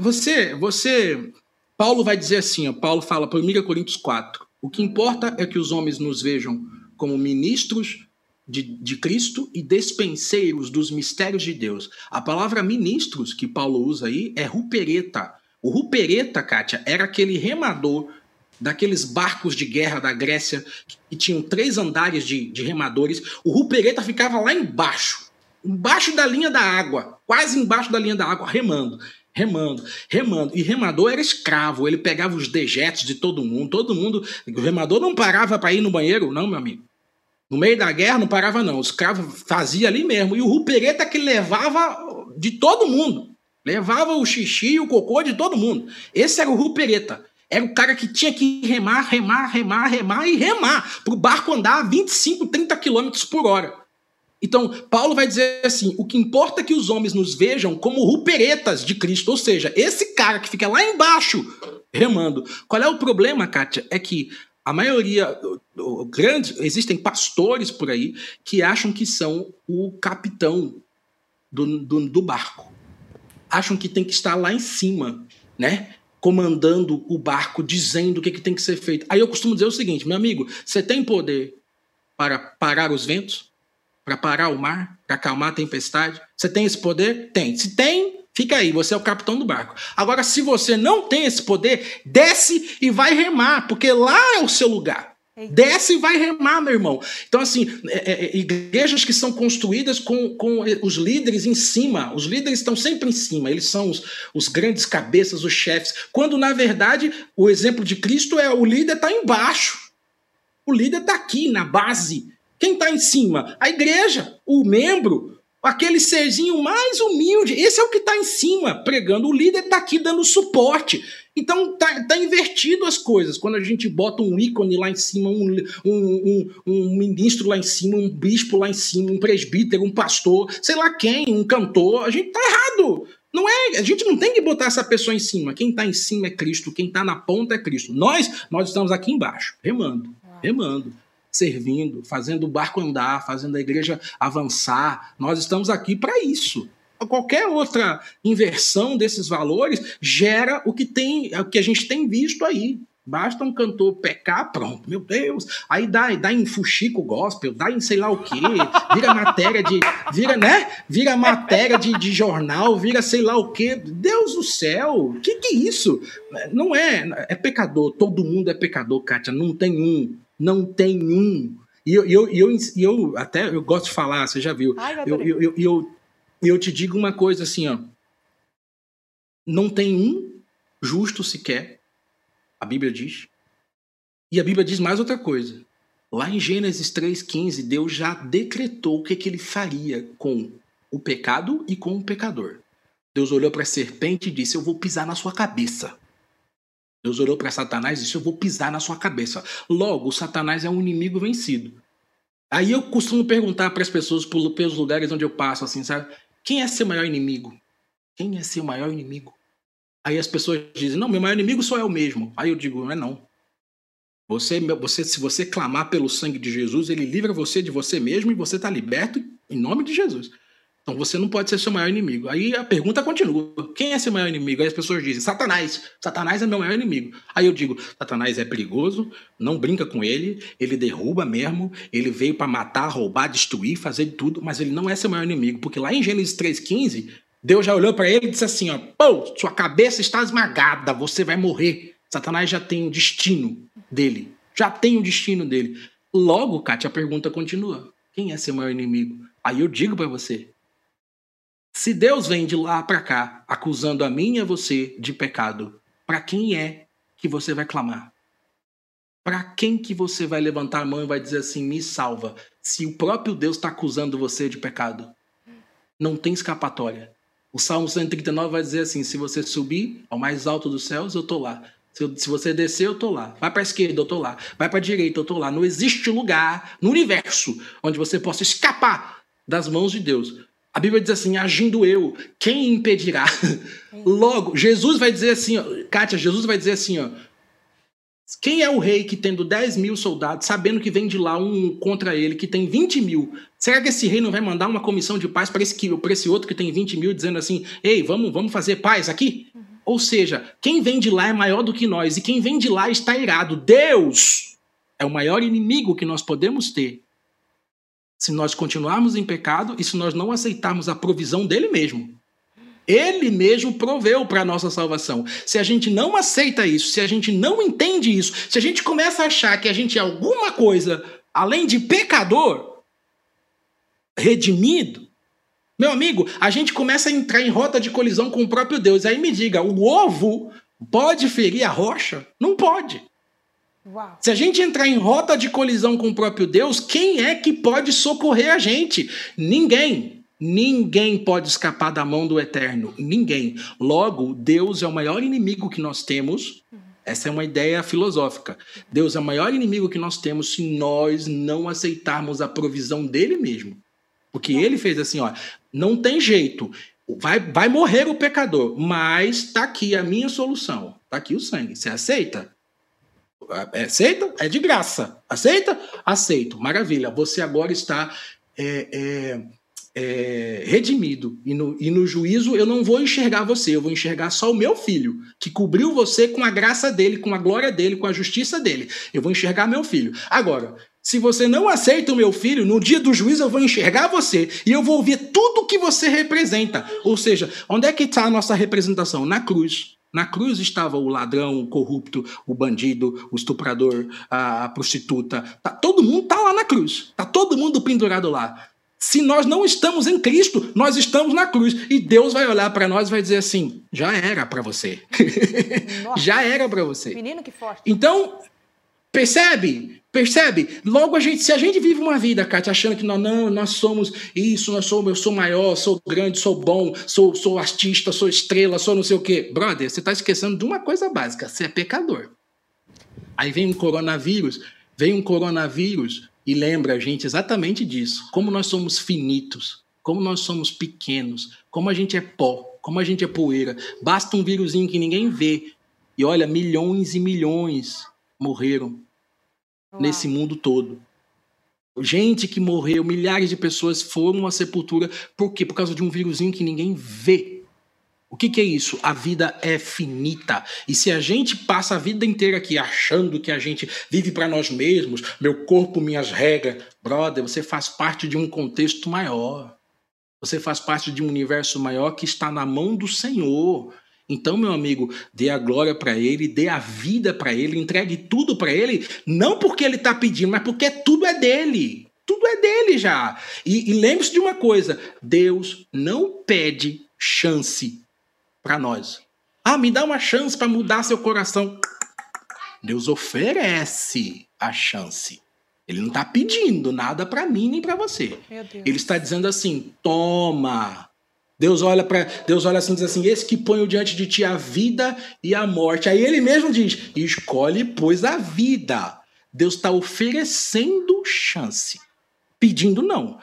Você, você. Paulo vai dizer assim, ó, Paulo fala para 1 Coríntios 4. O que importa é que os homens nos vejam como ministros de, de, Cristo e despenseiros dos mistérios de Deus. A palavra ministros que Paulo usa aí é rupereta. O rupereta, Kátia, era aquele remador daqueles barcos de guerra da Grécia que tinham três andares de, de remadores. O rupereta ficava lá embaixo, embaixo da linha da água, quase embaixo da linha da água, remando remando, remando. E remador era escravo, ele pegava os dejetos de todo mundo, todo mundo. O remador não parava para ir no banheiro, não, meu amigo. No meio da guerra não parava, não. O escravo fazia ali mesmo. E o rupereta que levava de todo mundo. Levava o xixi e o cocô de todo mundo. Esse era o rupereta. Era o cara que tinha que remar, remar, remar, remar e remar para o barco andar a 25, 30 quilômetros por hora. Então, Paulo vai dizer assim: o que importa é que os homens nos vejam como ruperetas de Cristo, ou seja, esse cara que fica lá embaixo remando. Qual é o problema, Kátia? É que a maioria, grande, existem pastores por aí que acham que são o capitão do, do, do barco. Acham que tem que estar lá em cima, né? Comandando o barco, dizendo o que, que tem que ser feito. Aí eu costumo dizer o seguinte, meu amigo, você tem poder para parar os ventos? para parar o mar, para acalmar a tempestade? Você tem esse poder? Tem. Se tem, fica aí, você é o capitão do barco. Agora, se você não tem esse poder, desce e vai remar, porque lá é o seu lugar. Desce e vai remar, meu irmão. Então, assim, é, é, é, igrejas que são construídas com, com os líderes em cima, os líderes estão sempre em cima, eles são os, os grandes cabeças, os chefes, quando na verdade o exemplo de Cristo é o líder está embaixo, o líder está aqui na base. Quem está em cima? A igreja, o membro, aquele serzinho mais humilde. Esse é o que está em cima pregando. O líder está aqui dando suporte. Então tá, tá, invertido as coisas. Quando a gente bota um ícone lá em cima, um, um, um, um, ministro lá em cima, um bispo lá em cima, um presbítero, um pastor, sei lá quem, um cantor, a gente tá errado. Não é, a gente não tem que botar essa pessoa em cima. Quem está em cima é Cristo, quem está na ponta é Cristo. Nós, nós estamos aqui embaixo, remando, remando, servindo, fazendo o barco andar, fazendo a igreja avançar. Nós estamos aqui para isso qualquer outra inversão desses valores gera o que tem, o que a gente tem visto aí. Basta um cantor pecar, pronto, meu Deus. Aí dá, dá em fuxico gospel, dá em sei lá o quê, vira matéria de. Vira, né? Vira matéria de, de jornal, vira sei lá o quê. Deus do céu, que, que é isso? Não é. É pecador, todo mundo é pecador, Kátia. Não tem um. Não tem um. E eu, eu, eu, eu, até eu gosto de falar, você já viu. Ai, eu, eu, eu, eu, eu te digo uma coisa assim, ó. Não tem um justo sequer, a Bíblia diz. E a Bíblia diz mais outra coisa. Lá em Gênesis 3,15, Deus já decretou o que, que ele faria com o pecado e com o pecador. Deus olhou para a serpente e disse: Eu vou pisar na sua cabeça. Deus olhou para Satanás e disse: Eu vou pisar na sua cabeça. Logo, Satanás é um inimigo vencido. Aí eu costumo perguntar para as pessoas pelos lugares onde eu passo, assim, sabe? Quem é seu maior inimigo? Quem é seu maior inimigo? Aí as pessoas dizem: Não, meu maior inimigo sou eu mesmo. Aí eu digo: Não é não. Você, você, se você clamar pelo sangue de Jesus, ele livra você de você mesmo e você está liberto em nome de Jesus. Então você não pode ser seu maior inimigo. Aí a pergunta continua: quem é seu maior inimigo? Aí as pessoas dizem: Satanás. Satanás é meu maior inimigo. Aí eu digo: Satanás é perigoso, não brinca com ele, ele derruba mesmo, ele veio para matar, roubar, destruir, fazer tudo, mas ele não é seu maior inimigo, porque lá em Gênesis 3,15, Deus já olhou para ele e disse assim: ó, Pô, sua cabeça está esmagada, você vai morrer. Satanás já tem o destino dele, já tem o destino dele. Logo, Kátia, a pergunta continua: quem é seu maior inimigo? Aí eu digo para você: se Deus vem de lá para cá acusando a mim e a você de pecado, para quem é que você vai clamar? Para quem que você vai levantar a mão e vai dizer assim, me salva? Se o próprio Deus está acusando você de pecado, não tem escapatória. O Salmo 139 vai dizer assim: se você subir ao mais alto dos céus, eu estou lá. Se, você descer, eu estou lá. Vai para esquerda, eu estou lá. Vai para direita, eu estou lá. Não existe lugar no universo onde você possa escapar das mãos de Deus. A Bíblia diz assim: agindo eu, quem impedirá? Logo, Jesus vai dizer assim, ó, Kátia, Jesus vai dizer assim, ó. Quem é o rei que, tendo 10 mil soldados, sabendo que vem de lá um contra ele que tem 20 mil, será que esse rei não vai mandar uma comissão de paz para esse, esse outro que tem 20 mil, dizendo assim: ei, vamos, vamos fazer paz aqui? Uhum. Ou seja, quem vem de lá é maior do que nós, e quem vem de lá está irado. Deus é o maior inimigo que nós podemos ter se nós continuarmos em pecado e se nós não aceitarmos a provisão dele mesmo. Ele mesmo proveu para a nossa salvação. Se a gente não aceita isso, se a gente não entende isso, se a gente começa a achar que a gente é alguma coisa além de pecador, redimido, meu amigo, a gente começa a entrar em rota de colisão com o próprio Deus. Aí me diga, o ovo pode ferir a rocha? Não pode. Uau. Se a gente entrar em rota de colisão com o próprio Deus, quem é que pode socorrer a gente? Ninguém. Ninguém pode escapar da mão do eterno. Ninguém. Logo, Deus é o maior inimigo que nós temos. Essa é uma ideia filosófica. Deus é o maior inimigo que nós temos se nós não aceitarmos a provisão dele mesmo. Porque ele fez assim, ó, não tem jeito. Vai, vai morrer o pecador, mas tá aqui a minha solução. Tá aqui o sangue. Você aceita? É, aceita? É de graça. Aceita? Aceito. Maravilha. Você agora está é, é, é, redimido. E no, e no juízo eu não vou enxergar você, eu vou enxergar só o meu filho, que cobriu você com a graça dele, com a glória dele, com a justiça dele. Eu vou enxergar meu filho. Agora, se você não aceita o meu filho, no dia do juízo eu vou enxergar você e eu vou ouvir tudo que você representa. Ou seja, onde é que está a nossa representação? Na cruz Na cruz estava o ladrão, o corrupto, o bandido, o estuprador, a, prostituta. Tá, todo mundo está lá na cruz. Está todo mundo pendurado lá. Se nós não estamos em Cristo, nós estamos na cruz. E Deus vai olhar para nós e vai dizer assim: já era para você. já era para você. Menino que forte. Então, percebe? Percebe? Logo a gente, se a gente vive uma vida, Kátia, achando que nós não, nós somos isso, nós somos, eu sou maior, sou grande, sou bom, sou, sou artista, sou estrela, sou não sei o quê. Brother, você está esquecendo de uma coisa básica: você é pecador. Aí vem um coronavírus, vem um coronavírus e lembra a gente exatamente disso. Como nós somos finitos, como nós somos pequenos, como a gente é pó, como a gente é poeira. Basta um vírusinho que ninguém vê. E olha, milhões e milhões morreram Uau. nesse mundo todo. Gente que morreu, milhares de pessoas foram à sepultura. Por quê? Por causa de um vírusinho que ninguém vê. O que, que, é isso? A vida é finita. E se a gente passa a vida inteira aqui achando que a gente vive para nós mesmos, meu corpo, minhas regras, brother, você faz parte de um contexto maior. Você faz parte de um universo maior que está na mão do Senhor. Então, meu amigo, dê a glória para Ele, dê a vida para Ele, entregue tudo para Ele, não porque Ele está pedindo, mas porque tudo é dele. Tudo é dele já. E, e lembre-se de uma coisa: Deus não pede chance para nós. Ah, me dá uma chance para mudar seu coração. Deus oferece a chance. Ele não está pedindo nada para mim nem para você. Ele está dizendo assim: toma. Deus olha para Deus olha assim e diz assim: esse que ponho diante de ti a vida e a morte. Aí ele mesmo diz: escolhe pois a vida. Deus está oferecendo chance, pedindo não.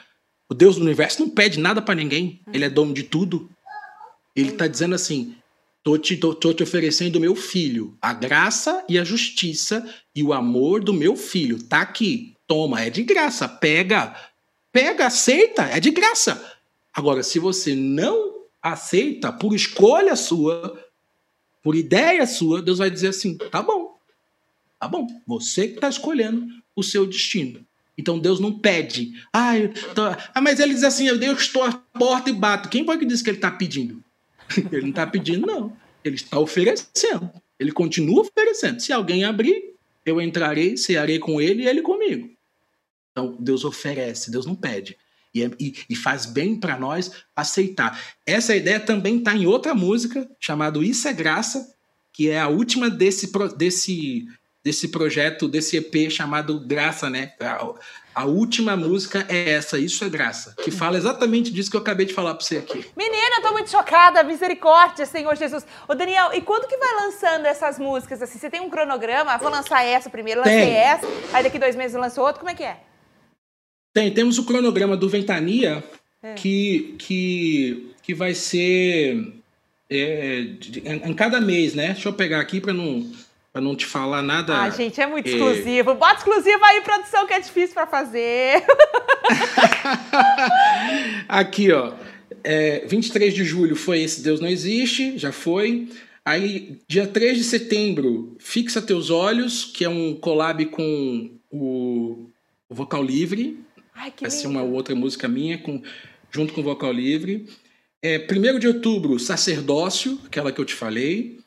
O Deus do universo não pede nada para ninguém. Ele é dono de tudo. Ele está dizendo assim: tô te, tô, tô te oferecendo o meu filho, a graça e a justiça e o amor do meu filho. Tá aqui, toma, é de graça, pega, pega, aceita, é de graça. Agora, se você não aceita por escolha sua, por ideia sua, Deus vai dizer assim: tá bom, tá bom, você que está escolhendo o seu destino. Então Deus não pede. Ah, tô... ah, mas ele diz assim: eu estou à porta e bato. Quem foi que disse que ele está pedindo? Ele não está pedindo, não. Ele está oferecendo. Ele continua oferecendo. Se alguém abrir, eu entrarei, cearei com ele e ele comigo. Então, Deus oferece, Deus não pede. E, é, e, e faz bem para nós aceitar. Essa ideia também está em outra música, chamada Isso é Graça, que é a última desse, desse, desse projeto, desse EP chamado Graça, né? A última música é essa, Isso é Graça, que fala exatamente disso que eu acabei de falar para você aqui. Menina, eu tô muito chocada, misericórdia, Senhor Jesus. Ô, Daniel, e quando que vai lançando essas músicas? Assim, você tem um cronograma? Vou lançar essa primeiro, lancei tem. essa, aí daqui dois meses lançou outro, como é que é? Tem, temos o cronograma do Ventania, é. que, que, que vai ser é, em cada mês, né? Deixa eu pegar aqui para não Pra não te falar nada. Ah, gente, é muito é... exclusivo. Bota exclusivo aí, produção, que é difícil para fazer. Aqui, ó. É, 23 de julho foi esse Deus Não Existe, já foi. Aí, dia 3 de setembro, Fixa Teus Olhos, que é um collab com o, o Vocal Livre. Ai, Vai ser uma outra música minha, com, junto com o Vocal Livre. É, 1 de outubro, Sacerdócio, aquela que eu te falei.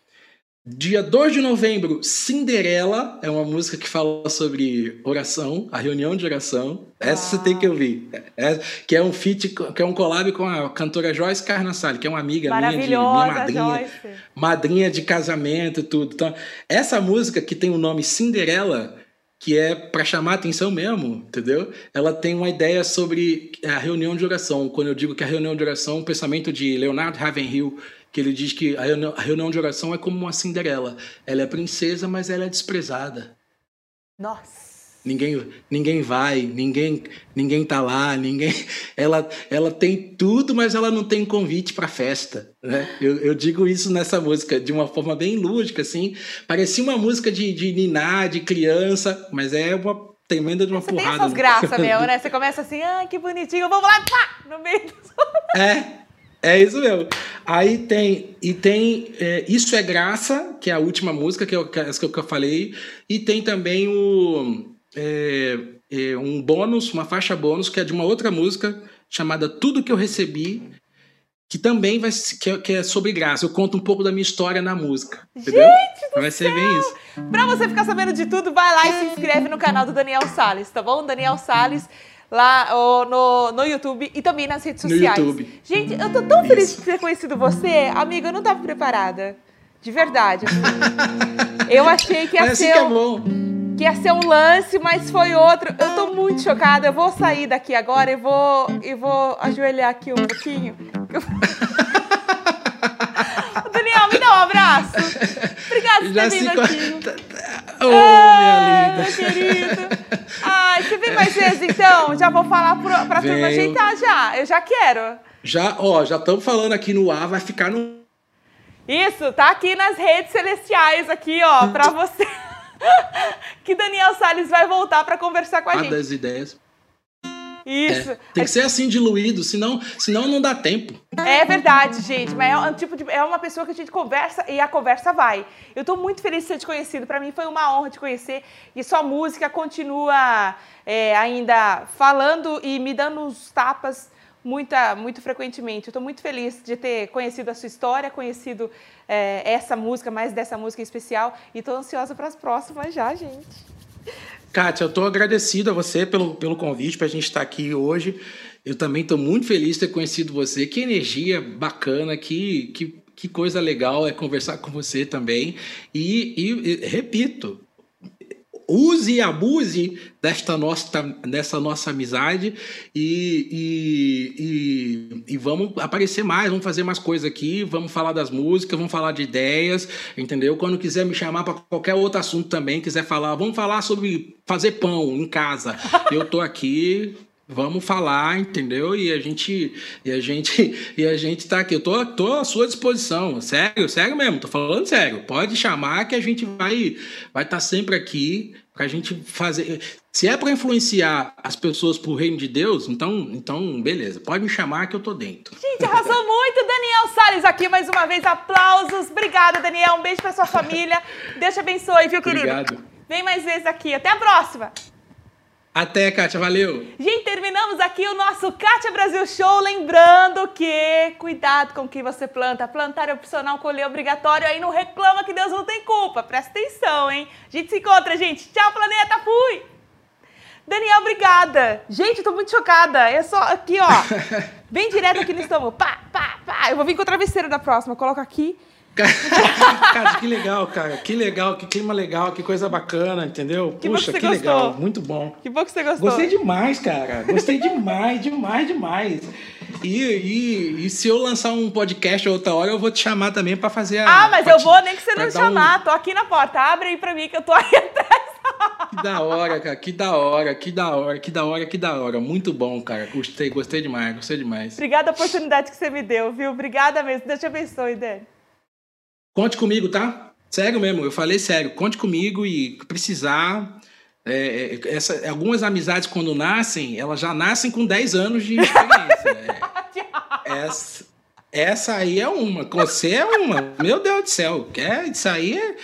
Dia 2 de novembro, Cinderela, é uma música que fala sobre oração, a reunião de oração. Essa ah. você tem que ouvir. É, que é um feat, que é um collab com a cantora Joyce Carnassale, que é uma amiga minha de minha madrinha, Joyce. madrinha de casamento e tudo. Então, essa música que tem o nome Cinderela, que é para chamar atenção mesmo, entendeu? Ela tem uma ideia sobre a reunião de oração. Quando eu digo que a reunião de oração, um pensamento de Leonard Ravenhill, que ele diz que a reunião de oração é como uma Cinderela. Ela é princesa, mas ela é desprezada. Nossa. Ninguém, ninguém vai, ninguém, ninguém tá lá, ninguém. Ela, ela tem tudo, mas ela não tem convite para festa, né? Eu, eu, digo isso nessa música de uma forma bem lúdica, assim. Parecia uma música de, de niná, de criança, mas é uma tremenda de uma Você porrada. Tem essas graças mesmo, né? Você começa assim, ah, que bonitinho, vamos lá, pá, no meio do... É, é isso mesmo. Aí tem. E tem. É, isso é Graça, que é a última música, que, é que eu falei. E tem também o. É, é, um bônus, uma faixa bônus, que é de uma outra música chamada Tudo Que Eu Recebi, que também vai que é, que é sobre graça. Eu conto um pouco da minha história na música. Entendeu? Gente do vai ser céu! bem isso. Pra você ficar sabendo de tudo, vai lá e se inscreve no canal do Daniel Salles, tá bom? Daniel Salles lá no, no YouTube e também nas redes No sociais. YouTube. Gente, eu tô tão feliz Isso. de ter conhecido você. Amiga, eu não tava preparada. De verdade. assim. Eu achei que ia É assim ser que é bom. Que ia ser um lance, mas foi outro. Eu tô muito chocada. Eu vou sair daqui agora e vou, e vou ajoelhar aqui um pouquinho. Daniel, me dá um abraço. Obrigada por ter vindo aqui. Tá- Ô, Ah, minha linda. meu querido. Ai, você vem mais vezes, então? Já vou falar pro, pra turma ajeitar já. Eu já quero. Já, ó, já estamos falando aqui no ar, vai ficar no. Isso, tá aqui nas redes celestiais, aqui, ó, pra você. que Daniel Salles vai voltar pra conversar com a ar gente. das ideias. Isso. É, tem que ser assim diluído, senão, senão não dá tempo. É verdade, gente, mas é um tipo de, é uma pessoa que a gente conversa e a conversa vai. Eu tô muito feliz de ser te conhecido. Pra mim foi uma honra te conhecer e sua música continua é, ainda falando e me dando uns tapas muita, muito frequentemente. Tô muito feliz de ter conhecido a sua história, conhecido é, essa música, mais dessa música em especial e tô ansiosa para as próximas já, gente. Kátia, eu estou agradecido a você pelo, pelo convite para a gente estar aqui hoje. Eu também estou muito feliz de ter conhecido você. Que energia bacana, que, que, que coisa legal é conversar com você também. E, e- e, repito, use e abuse desta nossa, dessa nossa amizade e, e, e, e vamos aparecer mais, vamos fazer mais coisas aqui, vamos falar das músicas, vamos falar de ideias, entendeu? Quando quiser me chamar para qualquer outro assunto também, quiser falar, vamos falar sobre fazer pão em casa, eu tô aqui. Vamos falar, entendeu? E a gente e a gente e a gente tá aqui. Eu tô, tô à sua disposição. Sério, sério mesmo, tô falando sério. Pode chamar que a gente vai vai estar sempre aqui pra gente fazer. Se é para influenciar as pessoas pro reino de Deus, então, então beleza. Pode me chamar que eu tô dentro. Gente, arrasou muito. Daniel Salles aqui mais uma vez. Aplausos. Obrigada, Daniel. Um beijo pra sua família. Deus te abençoe, viu, querido? Obrigado. Vem mais vezes aqui. Até a próxima. Até, Kátia, valeu. Gente, terminamos aqui o nosso Kátia Brasil Show. Lembrando que cuidado com o que você planta. Plantar é opcional, colher é obrigatório. Aí não reclama que Deus não tem culpa. Presta atenção, hein? A gente se encontra, gente. Tchau, planeta. Fui! Daniel, obrigada. Gente, eu tô muito chocada. É só aqui, ó. Bem direto aqui no estômago. Pá, pá, pá. Eu vou vir com o travesseiro da próxima. Coloco aqui. Cara, que legal, cara. Que legal, que clima legal, que coisa bacana, entendeu? Que Puxa, que que, legal. Muito bom. Que bom que você gostou. Gostei demais, cara. Gostei demais, demais, demais. E, e, e se eu lançar um podcast outra hora, eu vou te chamar também pra fazer a. Ah, mas eu te- vou nem que você não dar um- chamar. Tô aqui na porta. Abre aí pra mim que eu tô aí atrás. Que da hora, cara. Que da hora, que da hora, que da hora, que da hora. Muito bom, cara. Gostei, gostei demais, gostei demais. Obrigada a oportunidade que você me deu, viu? Obrigada mesmo. Deus te abençoe, Dani. Conte comigo, tá? Sério mesmo, eu falei sério. Conte comigo e precisar. é, é, essa, algumas amizades, quando nascem, elas já nascem com 10 anos de experiência. É, essa, essa aí é uma. Você é uma. Meu Deus do céu. É, isso aí é.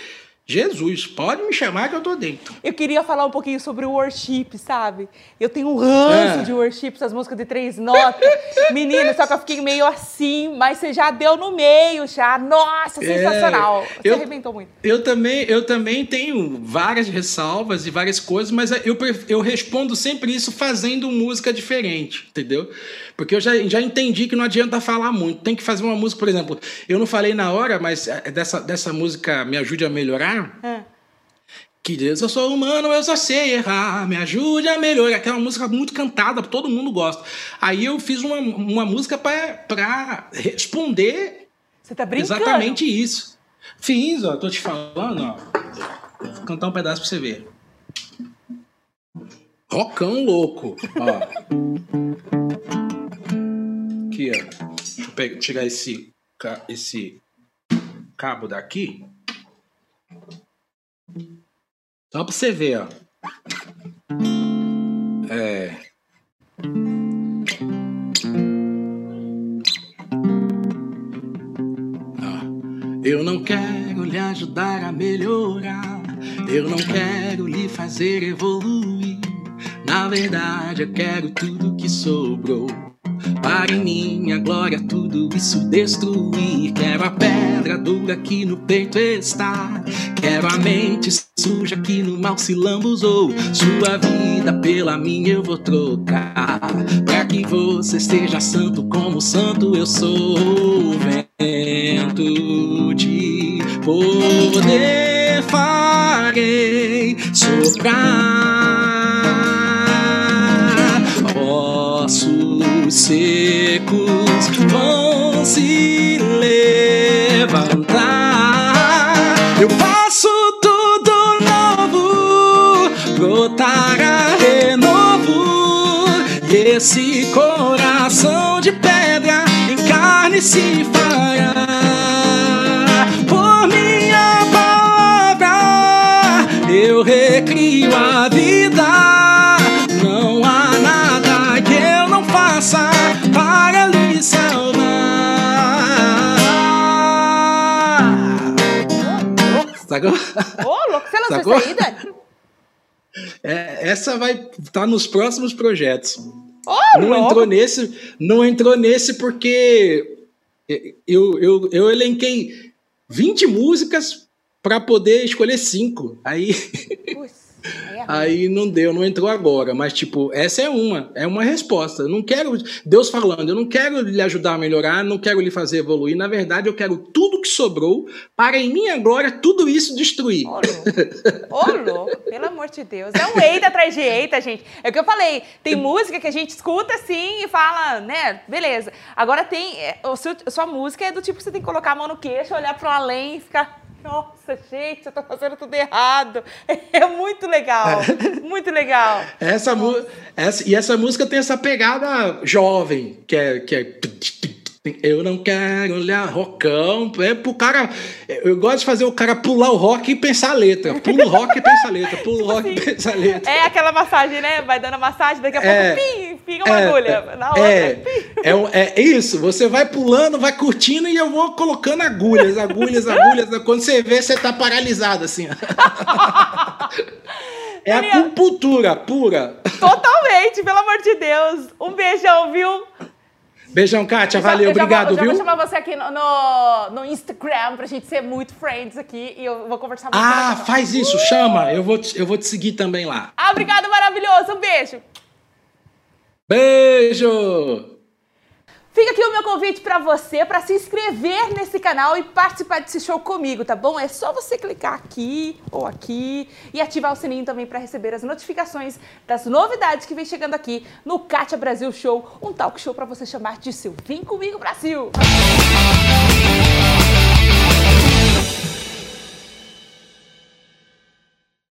Jesus, pode me chamar que eu tô dentro. Eu queria falar um pouquinho sobre o worship, sabe? Eu tenho um ranço É. de worship, essas músicas de três notas. Menino, só que eu fiquei meio assim, mas você já deu no meio, já. Nossa, sensacional. Você eu- arrebentou muito. Eu também, eu também tenho várias ressalvas e várias coisas, mas eu, eu respondo sempre isso fazendo música diferente, entendeu? Porque eu já, já entendi que não adianta falar muito. Tem que fazer uma música, por exemplo, eu não falei na hora, mas é, dessa, dessa música Me Ajude a Melhorar, Ah. que Deus, eu sou humano, eu só sei errar, me ajude a melhorar. Aquela música muito cantada, todo mundo gosta. Aí eu fiz uma, uma música para responder Você tá brincando? Exatamente isso. Fiz, ó, tô te falando, ó. Vou cantar um pedaço pra você ver. Rocão louco, ó. Aqui, ó. Deixa eu pegar, tirar esse, esse cabo daqui. Só pra você ver, ó. É. Eu não quero lhe ajudar a melhorar. Eu não quero lhe fazer evoluir. Na verdade, eu quero tudo que sobrou. Para em minha glória tudo isso destruir. Quero a pedra dura que no peito está. Quero a mente suja que no mal se lambuzou. Sua vida pela minha eu vou trocar. Para que você seja santo como santo eu sou. Vento de poder farei soprar. Secos vão se levantar. Eu faço tudo novo, brotará renovo. E esse coração de pedra em carne se fará. Por minha palavra, eu recrio a vida. Sacou? Ô, louco, você lançou Sacou? isso aí, Dani? É, essa vai estar nos próximos projetos. Ô, Não louco. entrou nesse, não entrou nesse porque eu, eu, eu elenquei 20 músicas para poder escolher cinco. Aí, Putz, aí é aí não deu, não entrou agora. Mas, tipo, essa é uma, é uma resposta. Eu não quero, Deus falando, eu não quero lhe ajudar a melhorar, não quero lhe fazer evoluir. Na verdade, eu quero tudo que sobrou para, em minha glória, tudo isso destruir. Ô, louco. Ô, louco, pelo amor de Deus. É um eita atrás de eita, gente. É o que eu falei. Tem música que a gente escuta assim e fala, né? Beleza. Agora tem. é, o seu- sua música é do tipo que você tem que colocar a mão no queixo, olhar pro além e ficar. Nossa, gente, eu tô fazendo tudo errado. É muito legal. Muito legal. Essa, essa, e essa música tem essa pegada jovem, que é. Que é eu não quero olhar rockão. É pro cara. Eu gosto de fazer o cara pular o rock e pensar a letra. Pula o rock e pensa a letra. Pula o rock e pensa a letra. É aquela massagem, né? Vai dando a massagem, daqui a É. pouco, pim, uma agulha. Na outra, é, é, é isso, você vai pulando, vai curtindo e eu vou colocando agulhas, agulhas, agulhas. Quando você vê, você tá paralisado assim. É Daniel. acupuntura pura. Totalmente, pelo amor de Deus. Um beijão, viu? Beijão, Kátia, Eu valeu, eu já obrigado, vou, viu? vou chamar você aqui no, no, no Instagram pra gente ser muito friends aqui e eu vou conversar muito Ah, com faz isso, chama. Eu vou, te, eu vou te seguir também lá. Ah, obrigado, maravilhoso. Um beijo. Beijo! Fica aqui o meu convite pra você para se inscrever nesse canal e participar desse show comigo, tá bom? É só você clicar aqui ou aqui e ativar o sininho também para receber as notificações das novidades que vem chegando aqui no Kátia Brasil Show, um talk show para você chamar de seu Vem Comigo Brasil.